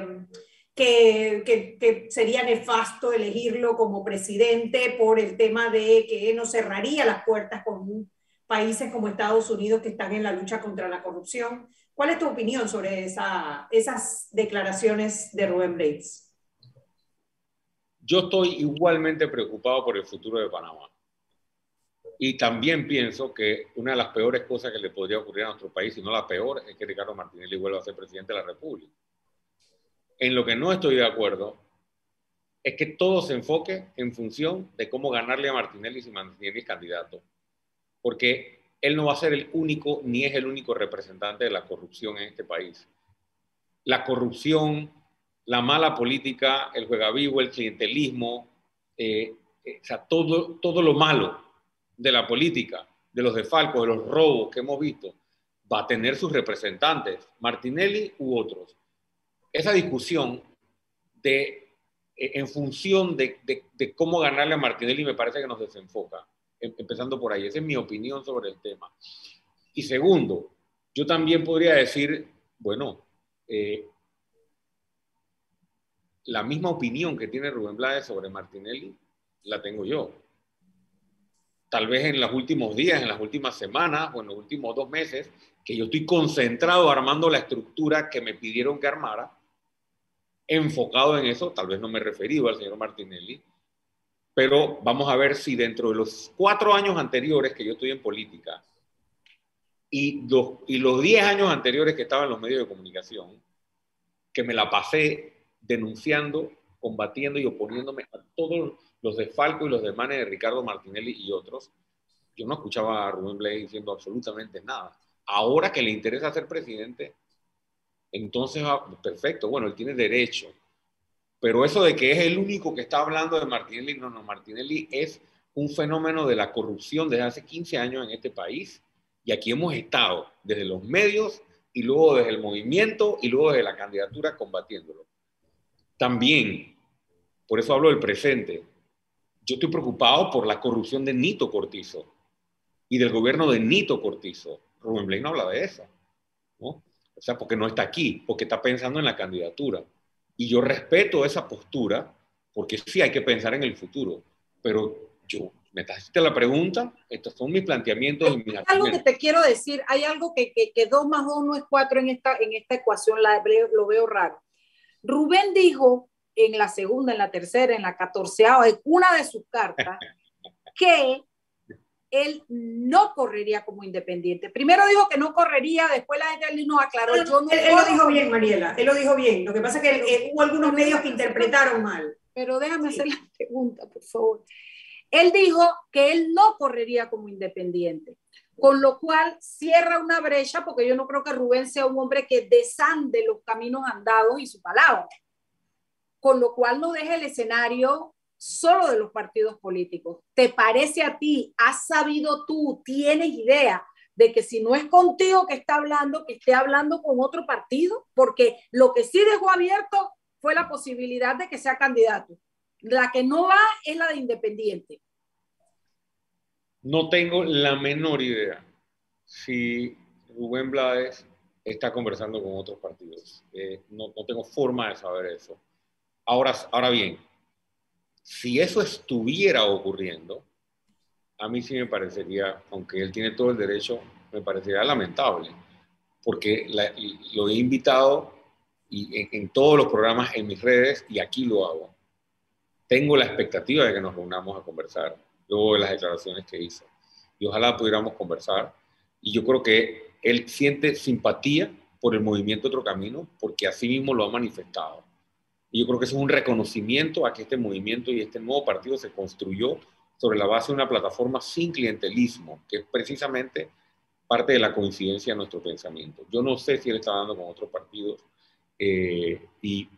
que, que, que, sería nefasto elegirlo como presidente por el tema de que no cerraría las puertas con países como Estados Unidos que están en la lucha contra la corrupción. ¿Cuál es tu opinión sobre esa, esas declaraciones de Rubén Blades? Yo estoy igualmente preocupado por el futuro de Panamá. Y también pienso que una de las peores cosas que le podría ocurrir a nuestro país, si no la peor, es que Ricardo Martinelli vuelva a ser presidente de la República. En lo que no estoy de acuerdo es que todo se enfoque en función de cómo ganarle a Martinelli si Martinelli es candidato. Porque él no va a ser el único, ni es el único representante de la corrupción en este país. La corrupción la mala política, el juega vivo, el clientelismo, eh, eh, o sea, todo, todo lo malo de la política, de los defalcos, de los robos que hemos visto, va a tener sus representantes, Martinelli u otros. Esa discusión de, eh, en función de, de, cómo ganarle a Martinelli me parece que nos desenfoca, em, empezando por ahí. Esa es mi opinión sobre el tema. Y segundo, yo también podría decir, bueno, eh, la misma opinión que tiene Rubén Blades sobre Martinelli, la tengo yo. Tal vez en los últimos días, en las últimas semanas o en los últimos dos meses, que yo estoy concentrado armando la estructura que me pidieron que armara, enfocado en eso, tal vez no me he referido al señor Martinelli, pero vamos a ver si dentro de los cuatro años anteriores que yo estoy en política y los, y los diez años anteriores que estaba en los medios de comunicación, que me la pasé denunciando, combatiendo y oponiéndome a todos los desfalcos y los desmanes de Ricardo Martinelli y otros. Yo no escuchaba a Rubén Blades diciendo absolutamente nada. ahora que le interesa ser presidente, entonces, ah, perfecto, bueno, él tiene derecho. Pero eso de que es el único que está hablando de Martinelli, no, no, Martinelli es un fenómeno de la corrupción desde hace 15 años en este país. Y aquí hemos estado desde los medios y luego desde el movimiento y luego desde la candidatura combatiéndolo. También, por eso hablo del presente, yo estoy preocupado por la corrupción de Nito Cortizo y del gobierno de Nito Cortizo. Rubén Blay no habla de eso, ¿no? O sea, porque no está aquí, porque está pensando en la candidatura. Y yo respeto esa postura, porque sí hay que pensar en el futuro, pero yo, me hiciste la pregunta, estos son mis planteamientos y mis Hay algo que te quiero decir, hay algo que, que, que 2 más 2 no es 4 en esta, en esta ecuación, la, lo veo raro. Rubén dijo en la segunda, en la tercera, en la catorceava, en una de sus cartas, que él no correría como independiente. Primero dijo que no correría, después la gente nos aclaró. Yo no él, él, lo dijo bien, Mariela, él lo dijo bien. Lo que pasa es que pero, eh, hubo algunos medios que interpretaron mal. Pero déjame sí. hacer la pregunta, por favor. Él dijo que él no correría como independiente, con lo cual cierra una brecha, porque yo no creo que Rubén sea un hombre que desande los caminos andados y su palabra, con lo cual no deja el escenario solo de los partidos políticos. ¿Te parece a ti, has sabido tú, tienes idea de que si no es contigo que está hablando, que esté hablando con otro partido? Porque lo que sí dejó abierto fue la posibilidad de que sea candidato. La que no va es la de independiente. No tengo la menor idea si Rubén Blades está conversando con otros partidos. Eh, no, tengo forma de saber eso. Ahora, ahora bien, si eso estuviera ocurriendo, a mí sí me parecería, aunque él tiene todo el derecho, me parecería lamentable, porque lo he invitado y en, en, todos los programas en mis redes y aquí lo hago. Tengo la expectativa de que nos reunamos a conversar luego de las declaraciones que hizo. Y ojalá pudiéramos conversar. Y yo creo que él siente simpatía por el movimiento Otro Camino, porque así mismo lo ha manifestado. Y yo creo que es un reconocimiento a que este movimiento y este nuevo partido se construyó sobre la base de una plataforma sin clientelismo, que es precisamente parte de la coincidencia de nuestro pensamiento. Yo no sé si él está dando con otros partidos eh, y,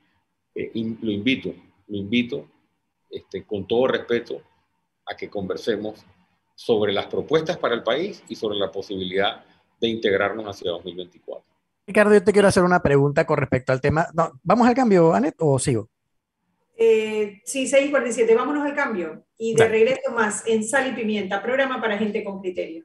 eh, y, lo invito, lo invito este, con todo respeto a que conversemos sobre las propuestas para el país y sobre la posibilidad de integrarnos hacia 2024. Ricardo, yo te quiero hacer una pregunta con respecto al tema. No, ¿Vamos al cambio, Anet, o sigo? Eh, sí, 6.47, vámonos al cambio. Y de regreso más en Sal y Pimienta, programa para gente con criterio.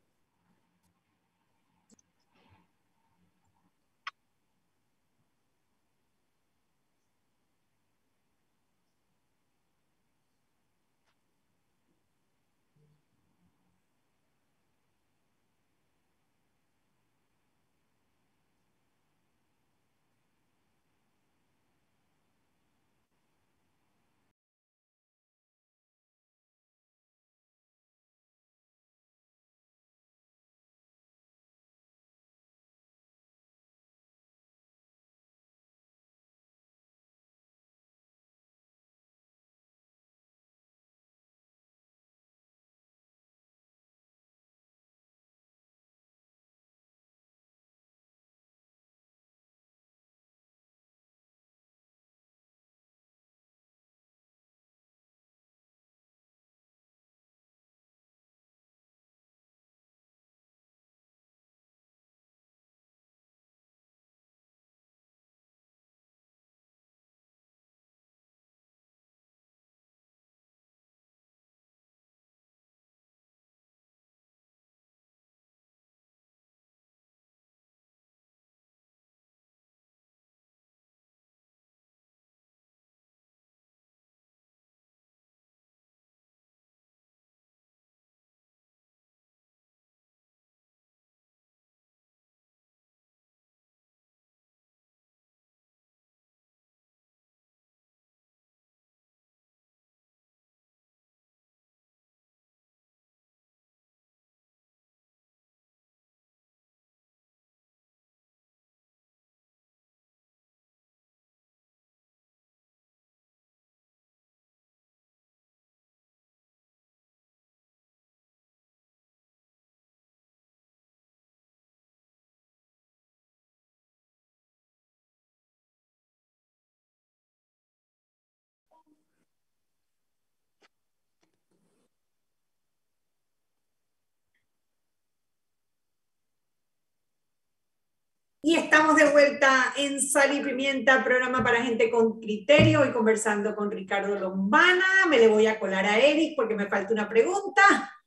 Y estamos de vuelta en Sal y Pimienta, programa para gente con criterio. Hoy conversando con Ricardo Lombana. Me le voy a colar a Eric porque me falta una pregunta.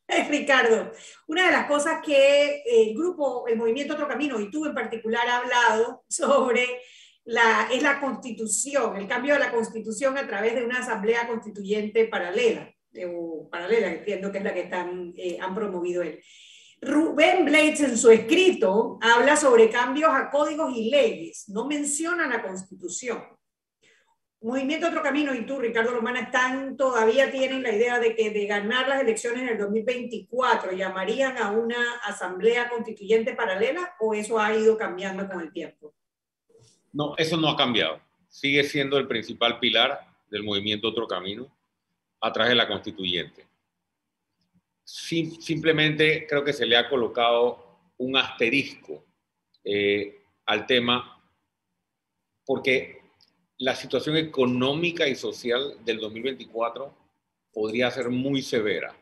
Ricardo, una de las cosas que el grupo, el movimiento Otro Camino, y tú en particular, ha hablado sobre la, es la constitución, el cambio de la constitución a través de una asamblea constituyente paralela, o paralela, entiendo que es la que están, eh, han promovido él. Rubén Blades en su escrito habla sobre cambios a códigos y leyes, no menciona la constitución. Movimiento Otro Camino y tú, Ricardo Romana, están, todavía tienen la idea de que de ganar las elecciones en el 2024 llamarían a una asamblea constituyente paralela o eso ha ido cambiando con el tiempo? No, eso no ha cambiado. Sigue siendo el principal pilar del movimiento Otro Camino a través de la constituyente simplemente creo que se le ha colocado un asterisco eh, al tema porque la situación económica y social del 2024 podría ser muy severa.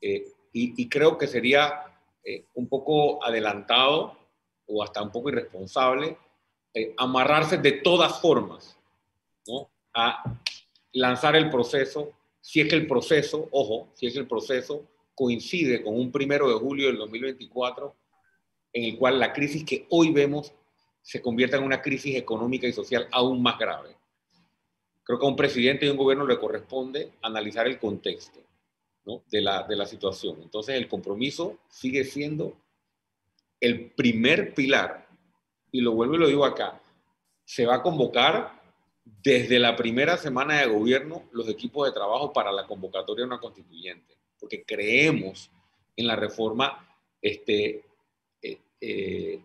Eh, y, creo que sería eh, un poco adelantado o hasta un poco irresponsable amarrarse de todas formas a lanzar el proceso si es que el proceso, ojo, si es que el proceso coincide con un primero de julio del 2024, en el cual la crisis que hoy vemos se convierta en una crisis económica y social aún más grave. Creo que a un presidente y un gobierno le corresponde analizar el contexto de, la, de la situación. Entonces el compromiso sigue siendo el primer pilar, y lo vuelvo y lo digo acá, se va a convocar desde la primera semana de gobierno los equipos de trabajo para la convocatoria de una constituyente, porque creemos en la reforma este, eh, eh,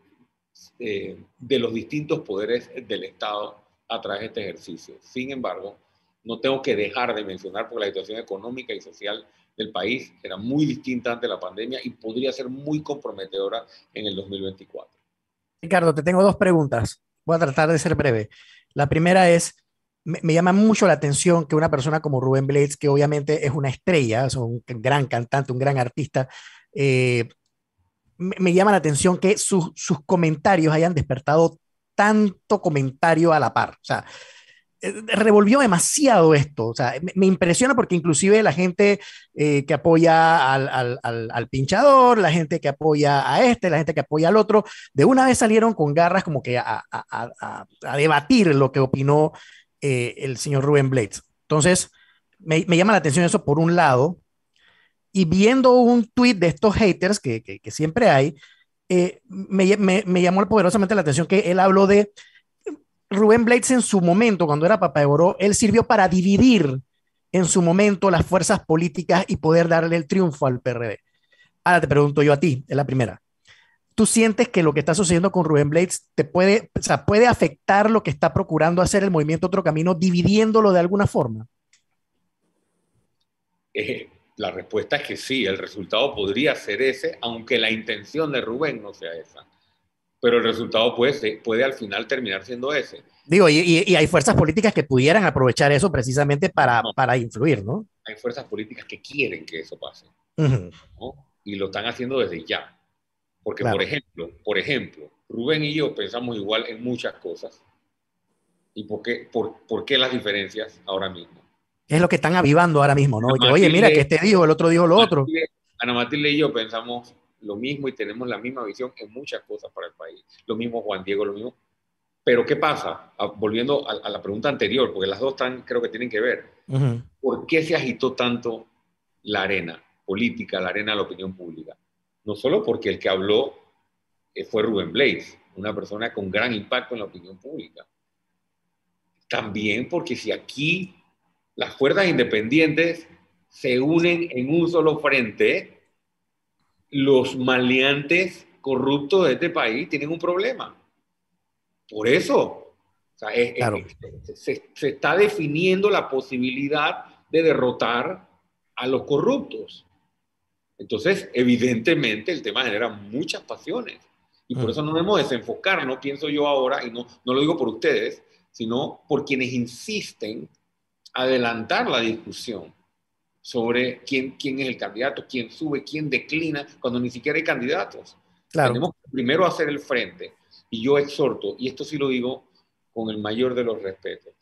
eh, de los distintos poderes del Estado a través de este ejercicio. Sin embargo, no tengo que dejar de mencionar porque la situación económica y social del país era muy distinta ante la pandemia y podría ser muy comprometedora en el 2024. Ricardo, te tengo dos preguntas. Voy a tratar de ser breve. La primera es, me, llama mucho la atención que una persona como Rubén Blades, que obviamente es una estrella, es un gran cantante, un gran artista, eh, me, llama la atención que sus comentarios hayan despertado tanto comentario a la par. O sea, revolvió demasiado esto. O sea, me, impresiona porque inclusive la gente eh, que apoya al, pinchador, la gente que apoya a este, la gente que apoya al otro, de una vez salieron con garras como que a, debatir lo que opinó eh, el señor Rubén Blades. Entonces, me, llama la atención eso por un lado. Y viendo un tweet de estos haters que, que, siempre hay, me, me llamó poderosamente la atención que él habló de Rubén Blades en su momento, cuando era Papa de Oro, él sirvió para dividir en su momento las fuerzas políticas y poder darle el triunfo al PRD. Ahora te pregunto yo a ti, es la primera. ¿Tú sientes que lo que está sucediendo con Rubén Blades te puede, o sea, puede afectar lo que está procurando hacer el movimiento Otro Camino, dividiéndolo de alguna forma? Eh, la respuesta es que sí, el resultado podría ser ese, aunque la intención de Rubén no sea esa pero el resultado puede, puede al final terminar siendo ese. Digo, y, hay fuerzas políticas que pudieran aprovechar eso precisamente para, para influir, ¿no? Hay fuerzas políticas que quieren que eso pase, Y lo están haciendo desde ya. Porque, por ejemplo, por ejemplo, Rubén y yo pensamos igual en muchas cosas. ¿Y por qué, por, por qué las diferencias ahora mismo? Es lo que están avivando ahora mismo, ¿no? Oye, mira, que este dijo, el otro dijo lo otro. Ana Matilde y yo pensamos lo mismo y tenemos la misma visión en muchas cosas para el país. Lo mismo Juan Diego, lo mismo. Pero ¿qué pasa? Volviendo a, la pregunta anterior, porque las dos están, creo que tienen que ver. ¿Por qué se agitó tanto la arena política, la arena de la opinión pública? No solo porque el que habló eh, fue Rubén Blades, una persona con gran impacto en la opinión pública. También porque si aquí las fuerzas independientes se unen en un solo frente, los maleantes corruptos de este país tienen un problema. Por eso, se, está definiendo la posibilidad de derrotar a los corruptos. Entonces, evidentemente, el tema genera muchas pasiones. Y por mm. eso no debemos desenfocar, no pienso yo ahora, y no, no lo digo por ustedes, sino por quienes insisten adelantar la discusión sobre quién, quién es el candidato, quién sube, quién declina, cuando ni siquiera hay candidatos. Tenemos que primero hacer el frente. y yo exhorto, y esto sí lo digo con el mayor de los respetos,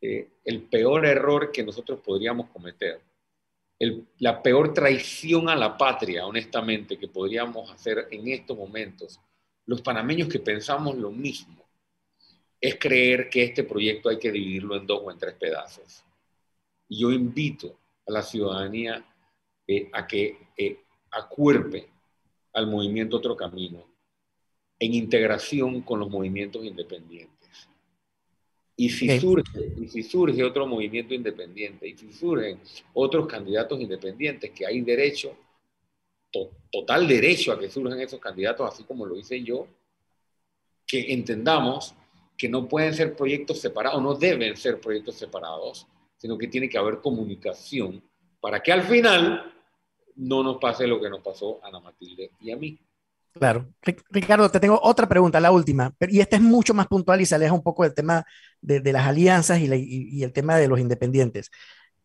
eh, el peor error que nosotros podríamos cometer, la peor traición a la patria, honestamente, que podríamos hacer en estos momentos, los panameños que pensamos lo mismo, es creer que este proyecto hay que dividirlo en dos o en tres pedazos. Y yo invito a la ciudadanía eh, a que eh, acuerpe al movimiento Otro Camino en integración con los movimientos independientes. Y si, surge, y si surge otro movimiento independiente, y si surgen otros candidatos independientes, que hay derecho, total derecho a que surjan esos candidatos, así como lo hice yo, que entendamos que no pueden ser proyectos separados, no deben ser proyectos separados, sino que tiene que haber comunicación para que al final no nos pase lo que nos pasó a Ana Matilde y a mí. Claro. Ricardo, te tengo otra pregunta, la última, y esta es mucho más puntual y se aleja un poco del tema de, las alianzas y, el tema de los independientes.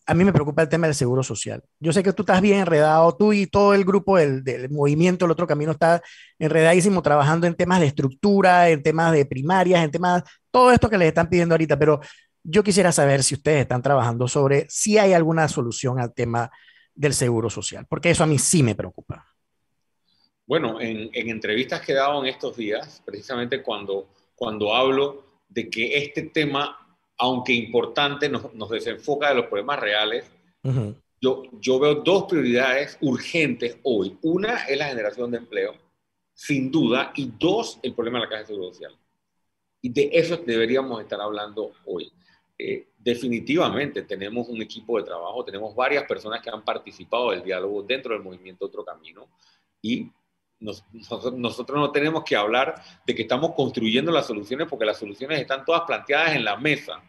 A mí me preocupa el tema del seguro social. Yo sé que tú estás bien enredado, tú y todo el grupo del, del movimiento, el otro camino está enredadísimo trabajando en temas de estructura, en temas de primarias, en temas, todo esto que les están pidiendo ahorita, pero yo quisiera saber si ustedes están trabajando sobre si hay alguna solución al tema del seguro social, porque eso a mí sí me preocupa. Bueno, en, entrevistas que he dado en estos días, precisamente cuando, cuando hablo de que este tema, aunque importante, nos, desenfoca de los problemas reales, yo, yo veo dos prioridades urgentes hoy. Una es la generación de empleo, sin duda, y dos, el problema de la Caja de Seguro Social. Y de eso deberíamos estar hablando hoy. Eh, definitivamente tenemos un equipo de trabajo, tenemos varias personas que han participado del diálogo dentro del movimiento Otro Camino y nosotros no tenemos que hablar de que estamos construyendo las soluciones porque las soluciones están todas planteadas en la mesa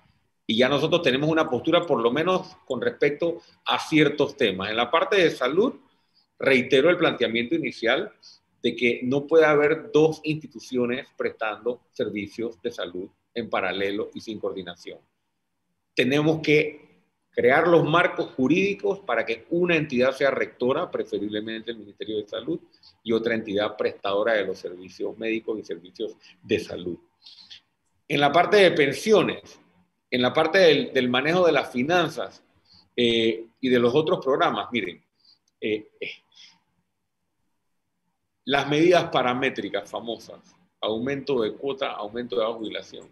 y ya nosotros tenemos una postura por lo menos con respecto a ciertos temas. En la parte de salud, reitero el planteamiento inicial de que no puede haber dos instituciones prestando servicios de salud en paralelo y sin coordinación. Tenemos que crear los marcos jurídicos para que una entidad sea rectora, preferiblemente el Ministerio de Salud, y otra entidad prestadora de los servicios médicos y servicios de salud. En la parte de pensiones, en la parte del, manejo de las finanzas eh, y de los otros programas, miren, eh, eh, las medidas paramétricas famosas, aumento de cuota, aumento de la jubilación,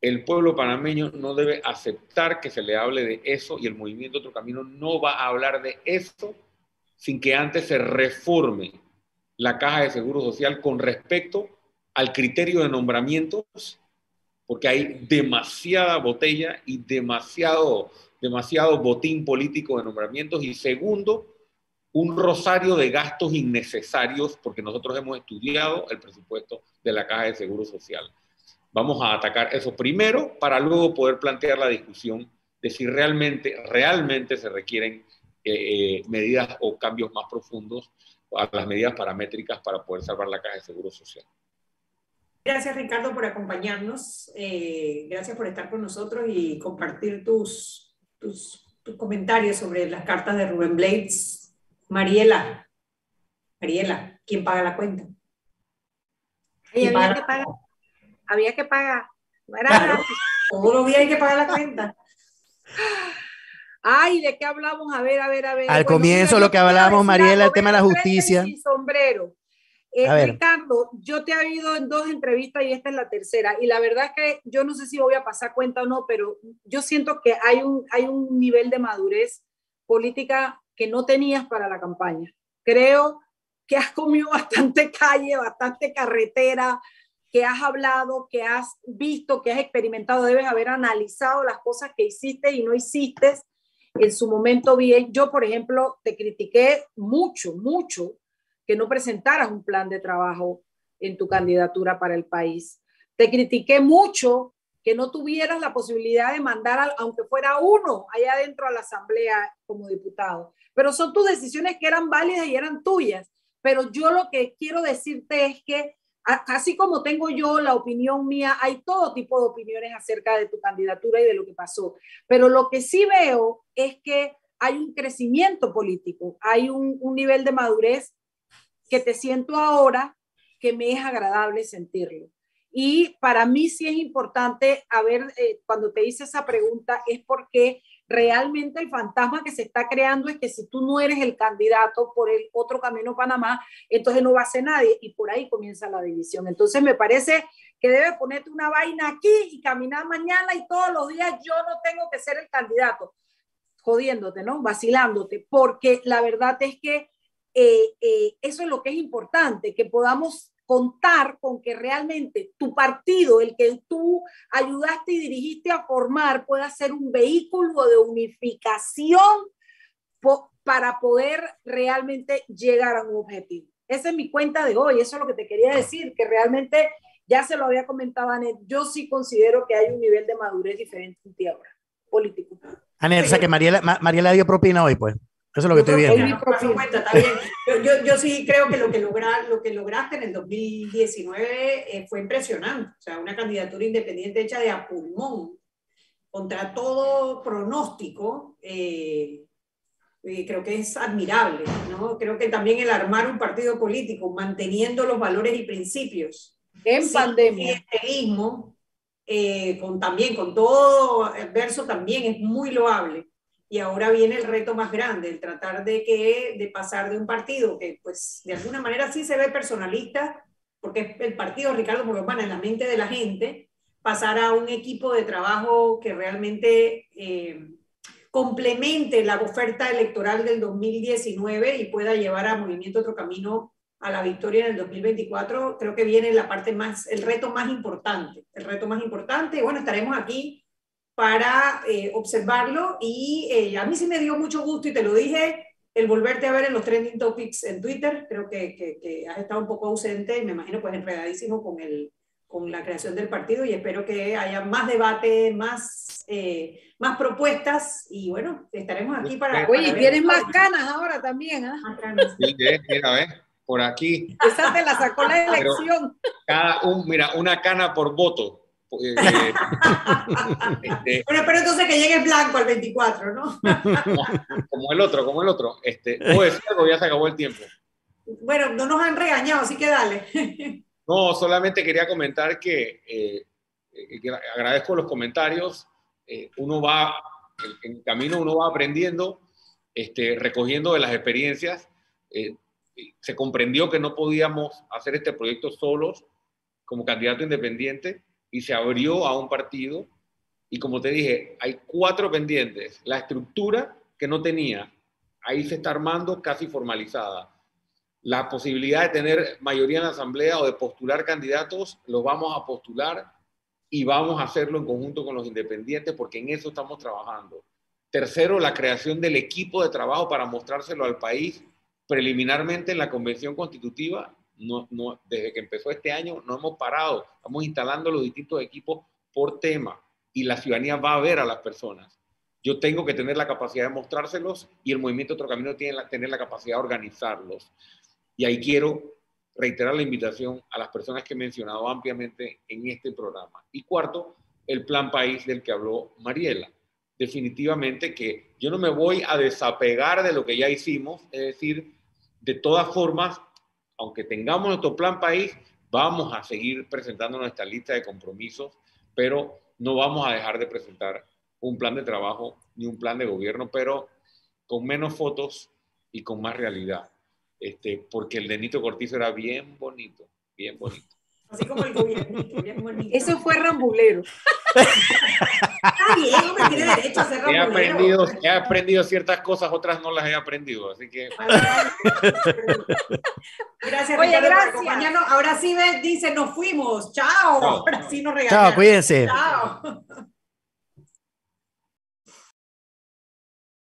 el pueblo panameño no debe aceptar que se le hable de eso y el movimiento Otro Camino no va a hablar de eso sin que antes se reforme la caja de seguro social con respecto al criterio de nombramientos, porque hay demasiada botella y demasiado, demasiado botín político de nombramientos. Y segundo, un rosario de gastos innecesarios, porque nosotros hemos estudiado el presupuesto de la caja de seguro social. Vamos a atacar eso primero para luego poder plantear la discusión de si realmente, realmente se requieren eh, eh, medidas o cambios más profundos a las medidas paramétricas para poder salvar la caja de seguro social. Gracias Ricardo por acompañarnos, eh, gracias por estar con nosotros y compartir tus, tus, comentarios sobre las cartas de Rubén Blades. Mariela, Mariela, ¿quién paga la cuenta? ¿Quién paga? Que pagar había que pagar. Claro, todos los días hay que pagar la cuenta. Ay, ¿de qué hablamos? A ver, a ver, a ver. Al comienzo lo que hablábamos, Mariela, el tema de la justicia. sombrero. Eh, Ricardo, yo te he oído en dos entrevistas y esta es la tercera. Y la verdad es que yo no sé si voy a pasar cuenta o no, pero yo siento que hay un, hay un nivel de madurez política que no tenías para la campaña. Creo que has comido bastante calle, bastante carretera, que has hablado, que has visto, que has experimentado, debes haber analizado las cosas que hiciste y no hiciste en su momento bien. Yo, por ejemplo, te critiqué mucho, mucho que no presentaras un plan de trabajo en tu candidatura para el país. Te critiqué mucho que no tuvieras la posibilidad de mandar, aunque fuera uno, allá adentro a la asamblea como diputado. Pero son tus decisiones que eran válidas y eran tuyas. Pero yo lo que quiero decirte es que así como tengo yo la opinión mía, hay todo tipo de opiniones acerca de tu candidatura y de lo que pasó. Pero lo que sí veo es que hay un crecimiento político, hay un, nivel de madurez que te siento ahora que me es agradable sentirlo. Y para mí sí es importante, a ver, eh, cuando te hice esa pregunta, es porque realmente el fantasma que se está creando es que si tú no eres el candidato por el otro camino Panamá, entonces no va a ser nadie y por ahí comienza la división. Entonces me parece que debe ponerte una vaina aquí y caminar mañana y todos los días yo no tengo que ser el candidato, jodiéndote, ¿no? Vacilándote, porque la verdad es que eh, eh, eso es lo que es importante, que podamos contar con que realmente tu partido, el que tú ayudaste y dirigiste a formar, pueda ser un vehículo de unificación para poder realmente llegar a un objetivo. Esa es mi cuenta de hoy, eso es lo que te quería decir, que realmente, ya se lo había comentado Anet, yo sí considero que hay un nivel de madurez diferente en ti ahora, político. Anet, o sea que Mariela, Mariela dio propina hoy, pues. Eso es lo que estoy viendo. Yo, yo, sí creo que lo que, logra, lo que lograste en el 2019 eh, fue impresionante. O sea, una candidatura independiente hecha de a pulmón, contra todo pronóstico, eh, eh, creo que es admirable. ¿no? Creo que también el armar un partido político, manteniendo los valores y principios. En pandemia. con, también con todo el verso también es muy loable y ahora viene el reto más grande, el tratar de, que, de pasar de un partido que pues de alguna manera sí se ve personalista, porque es el partido Ricardo Moromana en la mente de la gente, pasar a un equipo de trabajo que realmente eh, complemente la oferta electoral del 2019 y pueda llevar a Movimiento Otro Camino a la victoria en el 2024, creo que viene la parte más, el reto más importante, el reto más importante, bueno, estaremos aquí para eh, observarlo y eh, a mí sí me dio mucho gusto y te lo dije, el volverte a ver en los trending topics en Twitter, creo que, que, has estado un poco ausente y me imagino pues enredadísimo con, el, con la creación del partido y espero que haya más debate, más, eh, más propuestas y bueno, estaremos aquí para... Oye, tienes más ganas ahora también, ¿ah? Sí, mira, ¿ves? Por aquí. Esa te la sacó la elección. cada un, mira, una cana por voto. Eh, este, bueno, pero entonces que llegue blanco al 24, ¿no? como el otro, como el otro. Este, pues ya se acabó el tiempo. Bueno, no nos han regañado, así que dale. no, solamente quería comentar que, eh, agradezco los comentarios. Eh, uno va, en el camino uno va aprendiendo, este, recogiendo de las experiencias. se comprendió que no podíamos hacer este proyecto solos como candidato independiente y se abrió a un partido. Y como te dije, hay cuatro pendientes. La estructura que no tenía, ahí se está armando casi formalizada. La posibilidad de tener mayoría en la asamblea o de postular candidatos, los vamos a postular y vamos a hacerlo en conjunto con los independientes porque en eso estamos trabajando. Tercero, la creación del equipo de trabajo para mostrárselo al país preliminarmente en la convención constitutiva no, no, desde que empezó este año no hemos parado, estamos instalando los distintos equipos por tema y la ciudadanía va a ver a las personas. Yo tengo que tener la capacidad de mostrárselos y el movimiento Otro Camino tiene que tener la capacidad de organizarlos. Y ahí quiero reiterar la invitación a las personas que he mencionado ampliamente en este programa. Y cuarto, el plan país del que habló Mariela. Definitivamente que yo no me voy a desapegar de lo que ya hicimos, es decir, de todas formas, aunque tengamos nuestro plan país, vamos a seguir presentando nuestra lista de compromisos, pero no vamos a dejar de presentar un plan de trabajo ni un plan de gobierno, pero con menos fotos y con más realidad. Este, porque el de Nito Cortizo era bien bonito, bien bonito. Así como el gobierno. Eso fue rambulero. Está bien, me tiene derecho a ser he aprendido, he aprendido ciertas cosas, otras no las he aprendido, así que... gracias, Oye, gracias. Ahora sí dice, nos fuimos. Chao. Ahora sí nos regalamos. Chao, cuídense. Chao.